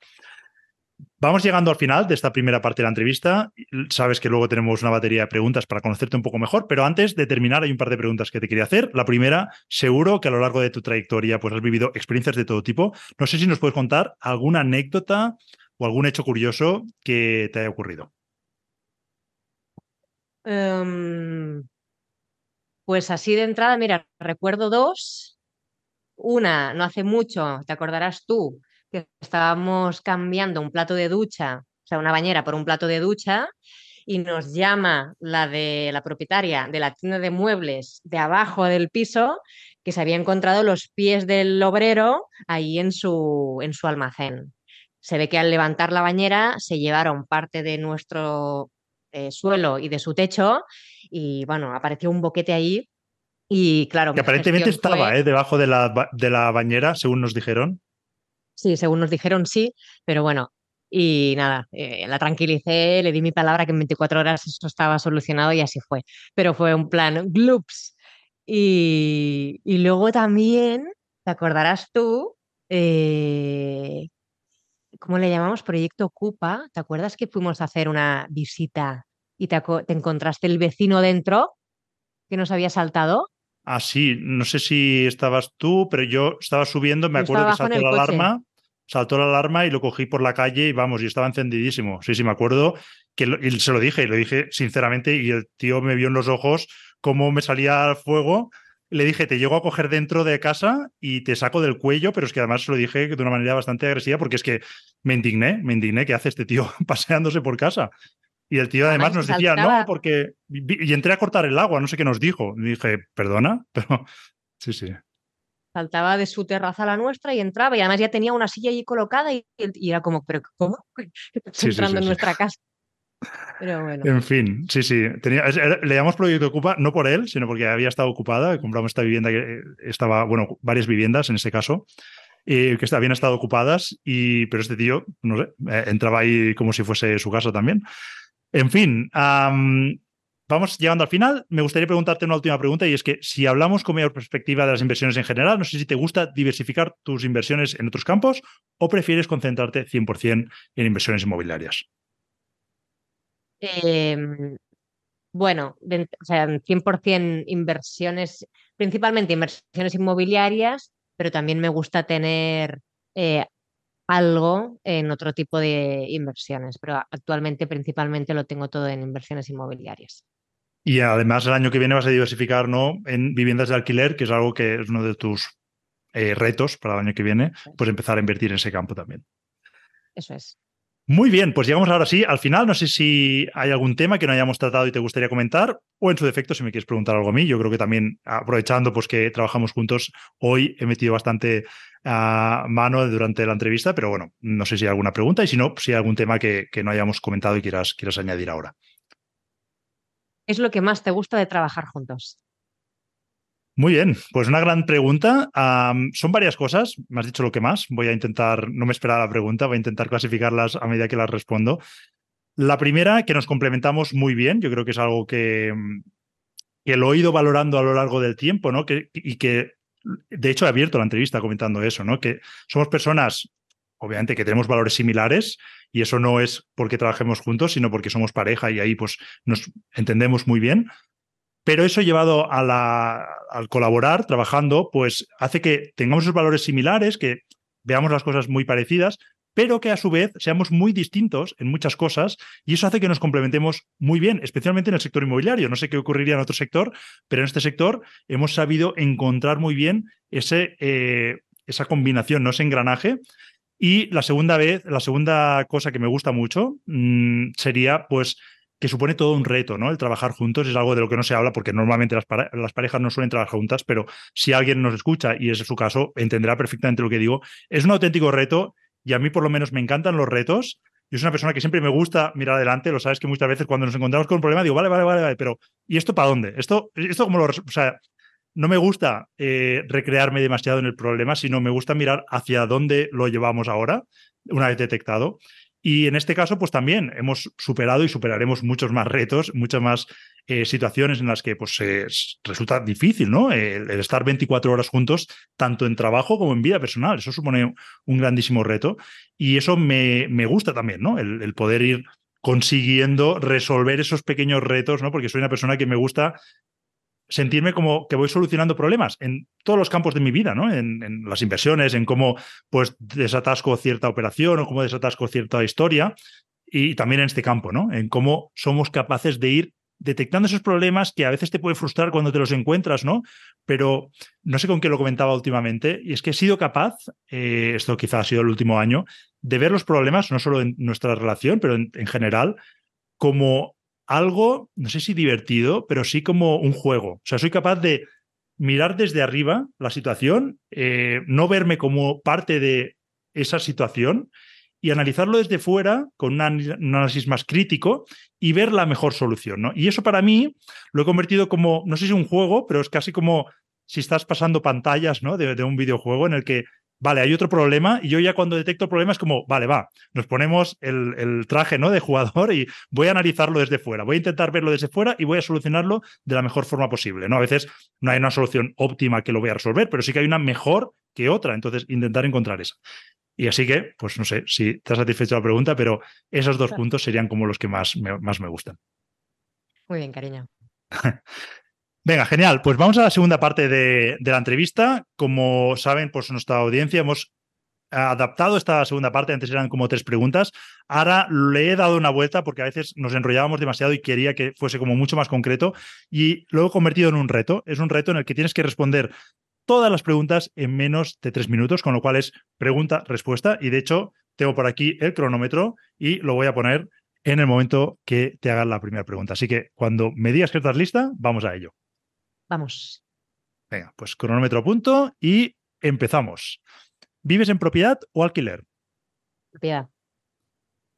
Vamos llegando al final de esta primera parte de la entrevista. Sabes que luego tenemos una batería de preguntas para conocerte un poco mejor, pero antes de terminar hay un par de preguntas que te quería hacer. La primera, seguro que a lo largo de tu trayectoria pues has vivido experiencias de todo tipo. No sé si nos puedes contar alguna anécdota o algún hecho curioso que te haya ocurrido. Em, pues así de entrada, mira, recuerdo dos. Una, no hace mucho, te acordarás tú, que estábamos cambiando un plato de ducha, o sea, una bañera por un plato de ducha, y nos llama la de la propietaria de la tienda de muebles de abajo del piso que se había encontrado los pies del obrero ahí en su, en su almacén. Se ve que al levantar la bañera se llevaron parte de nuestro eh, suelo y de su techo y bueno, apareció un boquete ahí y claro. Que aparentemente estaba ¿eh? debajo de la, de la bañera, según nos dijeron. Sí, según nos dijeron sí, pero bueno, y nada, eh, la tranquilicé, le di mi palabra que en 24 horas eso estaba solucionado y así fue. Pero fue un plan gloops. Y, luego también, te acordarás tú, eh, ¿cómo le llamamos? Proyecto Ocupa. ¿Te acuerdas que fuimos a hacer una visita y te, te encontraste el vecino dentro que nos había saltado? Ah, sí, no sé si estabas tú, pero yo estaba subiendo, me acuerdo que saltó la alarma, saltó la alarma y lo cogí por la calle y vamos, y estaba encendidísimo. Sí, sí, me acuerdo que y se lo dije, y lo dije sinceramente, y el tío me vio en los ojos cómo me salía fuego. Le dije, te llego a coger dentro de casa y te saco del cuello, pero es que además se lo dije de una manera bastante agresiva porque es que me indigné, me indigné, ¿qué hace este tío paseándose por casa? Y el tío además, nos decía, no, porque. Y entré a cortar el agua, no sé qué nos dijo. Y dije, perdona, pero. Sí, sí. Saltaba de su terraza a la nuestra y entraba, y además ya tenía una silla allí colocada y, era como, ¿pero cómo? entrando en nuestra casa. Pero bueno. En fin, sí, sí. Tenía, le llamamos Proyecto Ocupa, no por él, sino porque había estado ocupada. Compramos esta vivienda que eh, estaba, bueno, varias viviendas en ese caso, eh, que habían estado ocupadas, y, pero este tío, no sé, eh, entraba ahí como si fuese su casa también. En fin, vamos llegando al final. Me gustaría preguntarte una última pregunta y es que si hablamos con mayor perspectiva de las inversiones en general, no sé si te gusta diversificar tus inversiones en otros campos o prefieres concentrarte 100% en inversiones inmobiliarias. Em, bueno, o sea, 100% inversiones, principalmente inversiones inmobiliarias, pero también me gusta tener eh, algo en otro tipo de inversiones, pero actualmente principalmente lo tengo todo en inversiones inmobiliarias. Y además el año que viene vas a diversificar ¿no? en viviendas de alquiler, que es algo que es uno de tus eh, retos para el año que viene, pues empezar a invertir en ese campo también. Eso es. Muy bien, pues llegamos ahora sí al final. No sé si hay algún tema que no hayamos tratado y te gustaría comentar, o en su defecto, si me quieres preguntar algo a mí. Yo creo que también, aprovechando pues, que trabajamos juntos, hoy he metido bastante a mano durante la entrevista, pero bueno, no sé si hay alguna pregunta y si no, si hay algún tema que, que no hayamos comentado y quieras, quieras añadir ahora. ¿Es lo que más te gusta de trabajar juntos? Muy bien, pues una gran pregunta. son varias cosas, me has dicho lo que más. Voy a intentar, no me esperaba la pregunta, voy a intentar clasificarlas a medida que las respondo. La primera, que nos complementamos muy bien, yo creo que es algo que, que lo he ido valorando a lo largo del tiempo, ¿no? Que, y que, de hecho, he abierto la entrevista comentando eso, ¿no? Que somos personas, obviamente, que tenemos valores similares y eso no es porque trabajemos juntos, sino porque somos pareja y ahí pues nos entendemos muy bien pero eso llevado a la, al colaborar, trabajando, pues hace que tengamos esos valores similares, que veamos las cosas muy parecidas, pero que a su vez seamos muy distintos en muchas cosas y eso hace que nos complementemos muy bien, especialmente en el sector inmobiliario. No sé qué ocurriría en otro sector, pero en este sector hemos sabido encontrar muy bien ese, eh, esa combinación, ¿no? ese engranaje. Y la segunda vez, la segunda cosa que me gusta mucho mm, sería pues que supone todo un reto, ¿no? El trabajar juntos es algo de lo que no se habla porque normalmente las, parejas no suelen trabajar juntas, pero si alguien nos escucha y es su caso, entenderá perfectamente lo que digo. Es un auténtico reto y a mí por lo menos me encantan los retos. Yo soy una persona que siempre me gusta mirar adelante, lo sabes que muchas veces cuando nos encontramos con un problema digo, vale, vale, vale, vale, pero ¿y esto para dónde? Esto, esto como lo... O sea, no me gusta eh, recrearme demasiado en el problema, sino me gusta mirar hacia dónde lo llevamos ahora, una vez detectado. Y en este caso, pues también hemos superado y superaremos muchos más retos, muchas más eh, situaciones en las que pues, resulta difícil, ¿no? El, estar 24 horas juntos, tanto en trabajo como en vida personal. Eso supone un grandísimo reto. Y eso me, me gusta también, ¿no? El, el, poder ir consiguiendo resolver esos pequeños retos, ¿no? Porque soy una persona que me gusta sentirme como que voy solucionando problemas en todos los campos de mi vida, ¿no? En, las inversiones, en cómo pues desatasco cierta operación o cómo desatasco cierta historia y también en este campo, ¿no? En cómo somos capaces de ir detectando esos problemas que a veces te puede frustrar cuando te los encuentras, ¿no? Pero no sé con qué lo comentaba últimamente, y es que he sido capaz, eh, esto quizás ha sido el último año, de ver los problemas, no solo en nuestra relación, pero en general, como algo, no sé si divertido, pero sí como un juego. O sea, soy capaz de mirar desde arriba la situación, eh, no verme como parte de esa situación y analizarlo desde fuera con un análisis más crítico y ver la mejor solución. ¿no? Y eso para mí lo he convertido como, no sé si un juego, pero es casi como si estás pasando pantallas ¿no? de, de un videojuego en el que vale, hay otro problema y yo ya cuando detecto el problema es como, vale, va, nos ponemos el, traje ¿no? de jugador y voy a analizarlo desde fuera, voy a intentar verlo desde fuera y voy a solucionarlo de la mejor forma posible. ¿no? A veces no hay una solución óptima que lo voy a resolver, pero sí que hay una mejor que otra, entonces intentar encontrar esa. Y así que, pues no sé si te has satisfecho la pregunta, pero esos dos puntos serían como los que más más me gustan. Muy bien, cariño. Venga, genial. Pues vamos a la segunda parte de, la entrevista. Como saben, pues nuestra audiencia hemos adaptado esta segunda parte, antes eran como tres preguntas, ahora le he dado una vuelta porque a veces nos enrollábamos demasiado y quería que fuese como mucho más concreto y lo he convertido en un reto, es un reto en el que tienes que responder todas las preguntas en menos de tres minutos, con lo cual es pregunta-respuesta y de hecho tengo por aquí el cronómetro y lo voy a poner en el momento que te hagan la primera pregunta. Así que cuando me digas que estás lista, vamos a ello. Vamos. Venga, pues cronómetro a punto y empezamos. ¿Vives en propiedad o alquiler? Propiedad.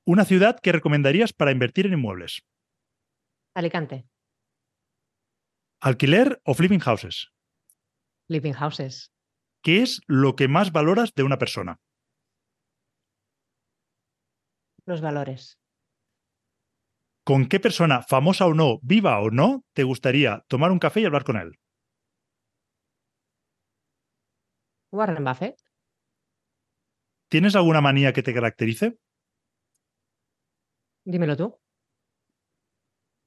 ¿Una ciudad que recomendarías para invertir en inmuebles? Alicante. ¿Alquiler o flipping houses? Living houses. ¿Qué es lo que más valoras de una persona? Los valores. ¿Con qué persona, famosa o no, viva o no, te gustaría tomar un café y hablar con él? Warren Buffett. ¿Tienes alguna manía que te caracterice? Dímelo tú.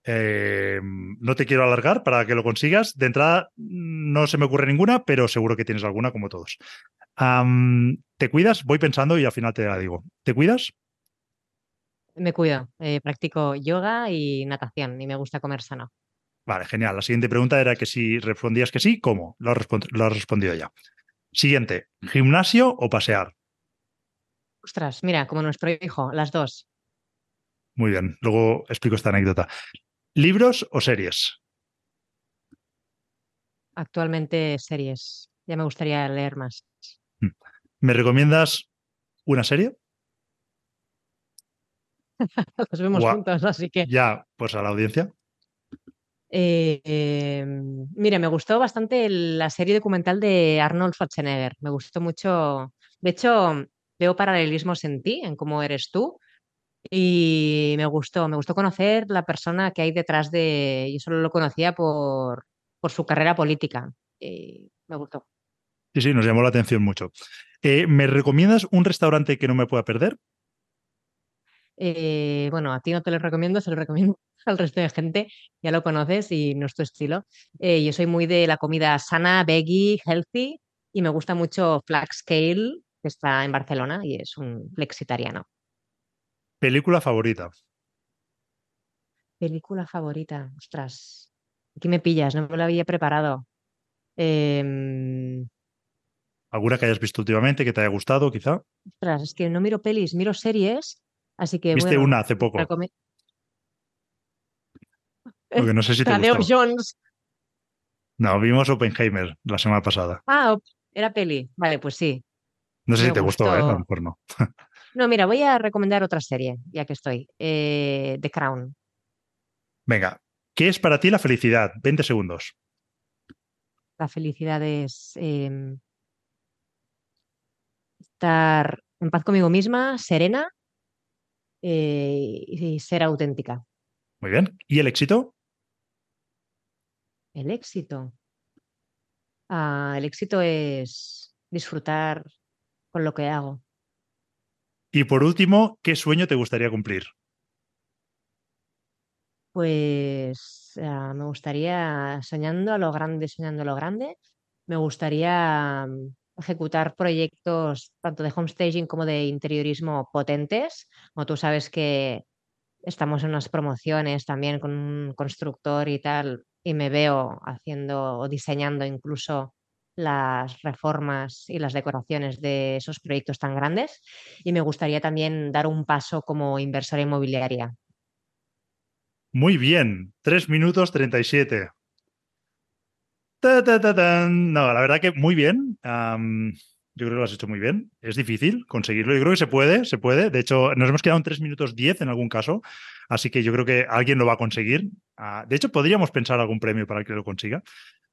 Eh, no te quiero alargar para que lo consigas. De entrada, no se me ocurre ninguna, pero seguro que tienes alguna, como todos. ¿Te cuidas? Voy pensando y al final te la digo. ¿Te cuidas? Me cuido. eh, practico yoga y natación y me gusta comer sano. Vale, genial. La siguiente pregunta era que si respondías que sí, ¿cómo? Lo respond- lo has respondido ya. Siguiente, ¿gimnasio o pasear? Ostras, mira, como nuestro hijo, las dos. Muy bien, luego explico esta anécdota. ¿Libros o series? Actualmente series. Ya me gustaría leer más. ¿Me recomiendas una serie? Los vemos juntos, así que. Ya, pues a la audiencia. Eh, eh, mira, me gustó bastante la serie documental de Arnold Schwarzenegger. Me gustó mucho. De hecho, veo paralelismos en ti, en cómo eres tú. Y me gustó, me gustó conocer la persona que hay detrás de. Yo solo lo conocía por, por su carrera política. Y me gustó. Sí, sí, nos llamó la atención mucho. Eh, ¿Me recomiendas un restaurante que no me pueda perder? Eh, bueno, a ti no te lo recomiendo, se lo recomiendo al resto de gente, ya lo conoces y no es tu estilo. Eh, yo soy muy de la comida sana, veggie, healthy y me gusta mucho Flax Scale, que está en Barcelona y es un flexitariano. ¿Película favorita? Película favorita, ostras, aquí me pillas, no me lo había preparado. Em, ¿Alguna que hayas visto últimamente que te haya gustado, quizá? ostras, es que no miro pelis, miro series, así que Viste bueno, una hace poco, porque no sé si te Tadeo gustó. Jones. No, vimos Oppenheimer la semana pasada. Ah, era peli. Vale, pues sí. No sé si te gustó, ¿eh? A lo gustó. mejor no. No, mira, voy a recomendar otra serie, ya que estoy. Eh, The Crown. Venga, ¿qué es para ti la felicidad? 20 segundos. La felicidad es em, estar en paz conmigo misma, serena eh, y ser auténtica. Muy bien. ¿Y el éxito? El éxito. Ah, el éxito es disfrutar con lo que hago. Y por último, ¿qué sueño te gustaría cumplir? Pues ah, me gustaría, soñando a lo grande, soñando a lo grande, me gustaría ejecutar proyectos tanto de homestaging como de interiorismo potentes. Como tú sabes que estamos en unas promociones también con un constructor y tal, y me veo haciendo o diseñando incluso las reformas y las decoraciones de esos proyectos tan grandes. Y me gustaría también dar un paso como inversora inmobiliaria. Muy bien, 3 minutos 37. No, la verdad que muy bien. Yo creo que lo has hecho muy bien. Es difícil conseguirlo. Yo creo que se puede, se puede. De hecho, nos hemos quedado en 3 minutos 10 en algún caso. Así que yo creo que alguien lo va a conseguir. Ah, de hecho, podríamos pensar algún premio para que lo consiga.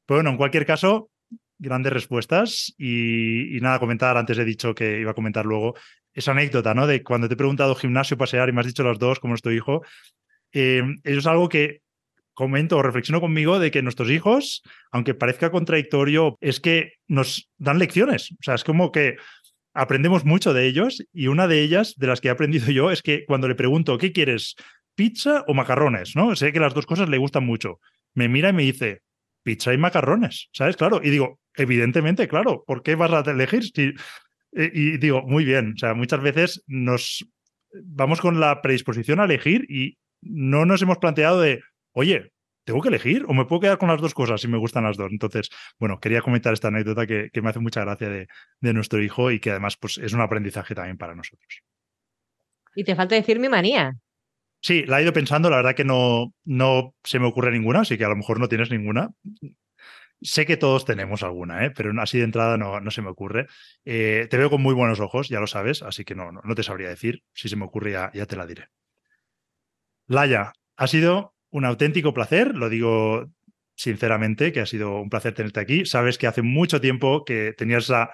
Pero bueno, en cualquier caso, grandes respuestas. Y, nada, comentar, antes he dicho que iba a comentar luego esa anécdota, ¿no? De cuando te he preguntado gimnasio, pasear y me has dicho las dos, como es tu hijo. Eh, eso es algo que comento o reflexiono conmigo de que nuestros hijos, aunque parezca contradictorio, es que nos dan lecciones. O sea, es como que aprendemos mucho de ellos y una de ellas, de las que he aprendido yo, es que cuando le pregunto, ¿qué quieres? ¿Pizza o macarrones? ¿No? Sé que las dos cosas le gustan mucho. Me mira y me dice, pizza y macarrones, ¿sabes? Claro. Y digo, evidentemente, claro, ¿por qué vas a elegir? Si... eh, Y digo, muy bien. O sea, muchas veces nos vamos con la predisposición a elegir y no nos hemos planteado de, oye, ¿tengo que elegir o me puedo quedar con las dos cosas si me gustan las dos? Entonces, bueno, quería comentar esta anécdota que, que me hace mucha gracia de, de, nuestro hijo y que además pues, es un aprendizaje también para nosotros. Y te falta decir mi manía. Sí, la he ido pensando, la verdad que no, no se me ocurre ninguna, así que a lo mejor no tienes ninguna. Sé que todos tenemos alguna, ¿eh? pero así de entrada no, no se me ocurre. Eh, te veo con muy buenos ojos, ya lo sabes, así que no, no, te sabría decir. Si se me ocurre ya, ya te la diré. Laia, ha sido un auténtico placer, lo digo sinceramente, que ha sido un placer tenerte aquí. Sabes que hace mucho tiempo que tenías la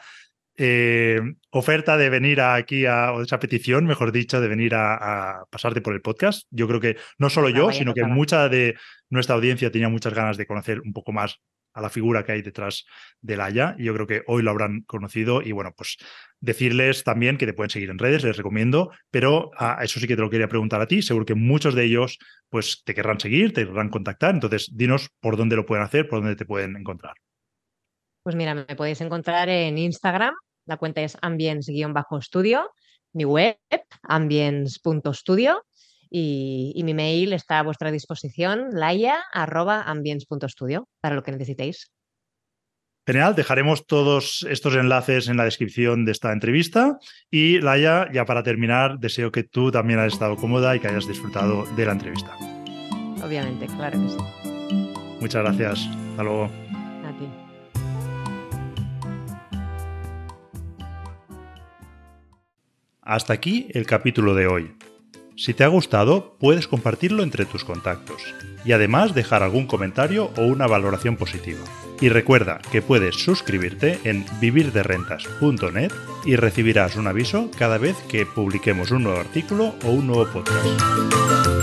eh, oferta de venir aquí a, o esa petición, mejor dicho, de venir a, pasarte por el podcast. Yo creo que no solo yo, sino que mucha de nuestra audiencia tenía muchas ganas de conocer un poco más a la figura que hay detrás de Laia. Y yo creo que hoy lo habrán conocido. Y bueno, pues decirles también que te pueden seguir en redes, les recomiendo, pero a eso sí que te lo quería preguntar a ti. Seguro que muchos de ellos pues te querrán seguir, te querrán contactar. Entonces, dinos por dónde lo pueden hacer, por dónde te pueden encontrar. Pues mira, me podéis encontrar en Instagram, la cuenta es ambience-studio, mi web, ambience.studio, y, y, mi mail está a vuestra disposición, laia.ambience.studio, para lo que necesitéis. Genial, dejaremos todos estos enlaces en la descripción de esta entrevista. Y Laia, ya para terminar, deseo que tú también hayas estado cómoda y que hayas disfrutado de la entrevista. Obviamente, claro que sí. Muchas gracias. Hasta luego. Hasta aquí el capítulo de hoy. Si te ha gustado, puedes compartirlo entre tus contactos y además dejar algún comentario o una valoración positiva. Y recuerda que puedes suscribirte en vivirderrentas.net y recibirás un aviso cada vez que publiquemos un nuevo artículo o un nuevo podcast.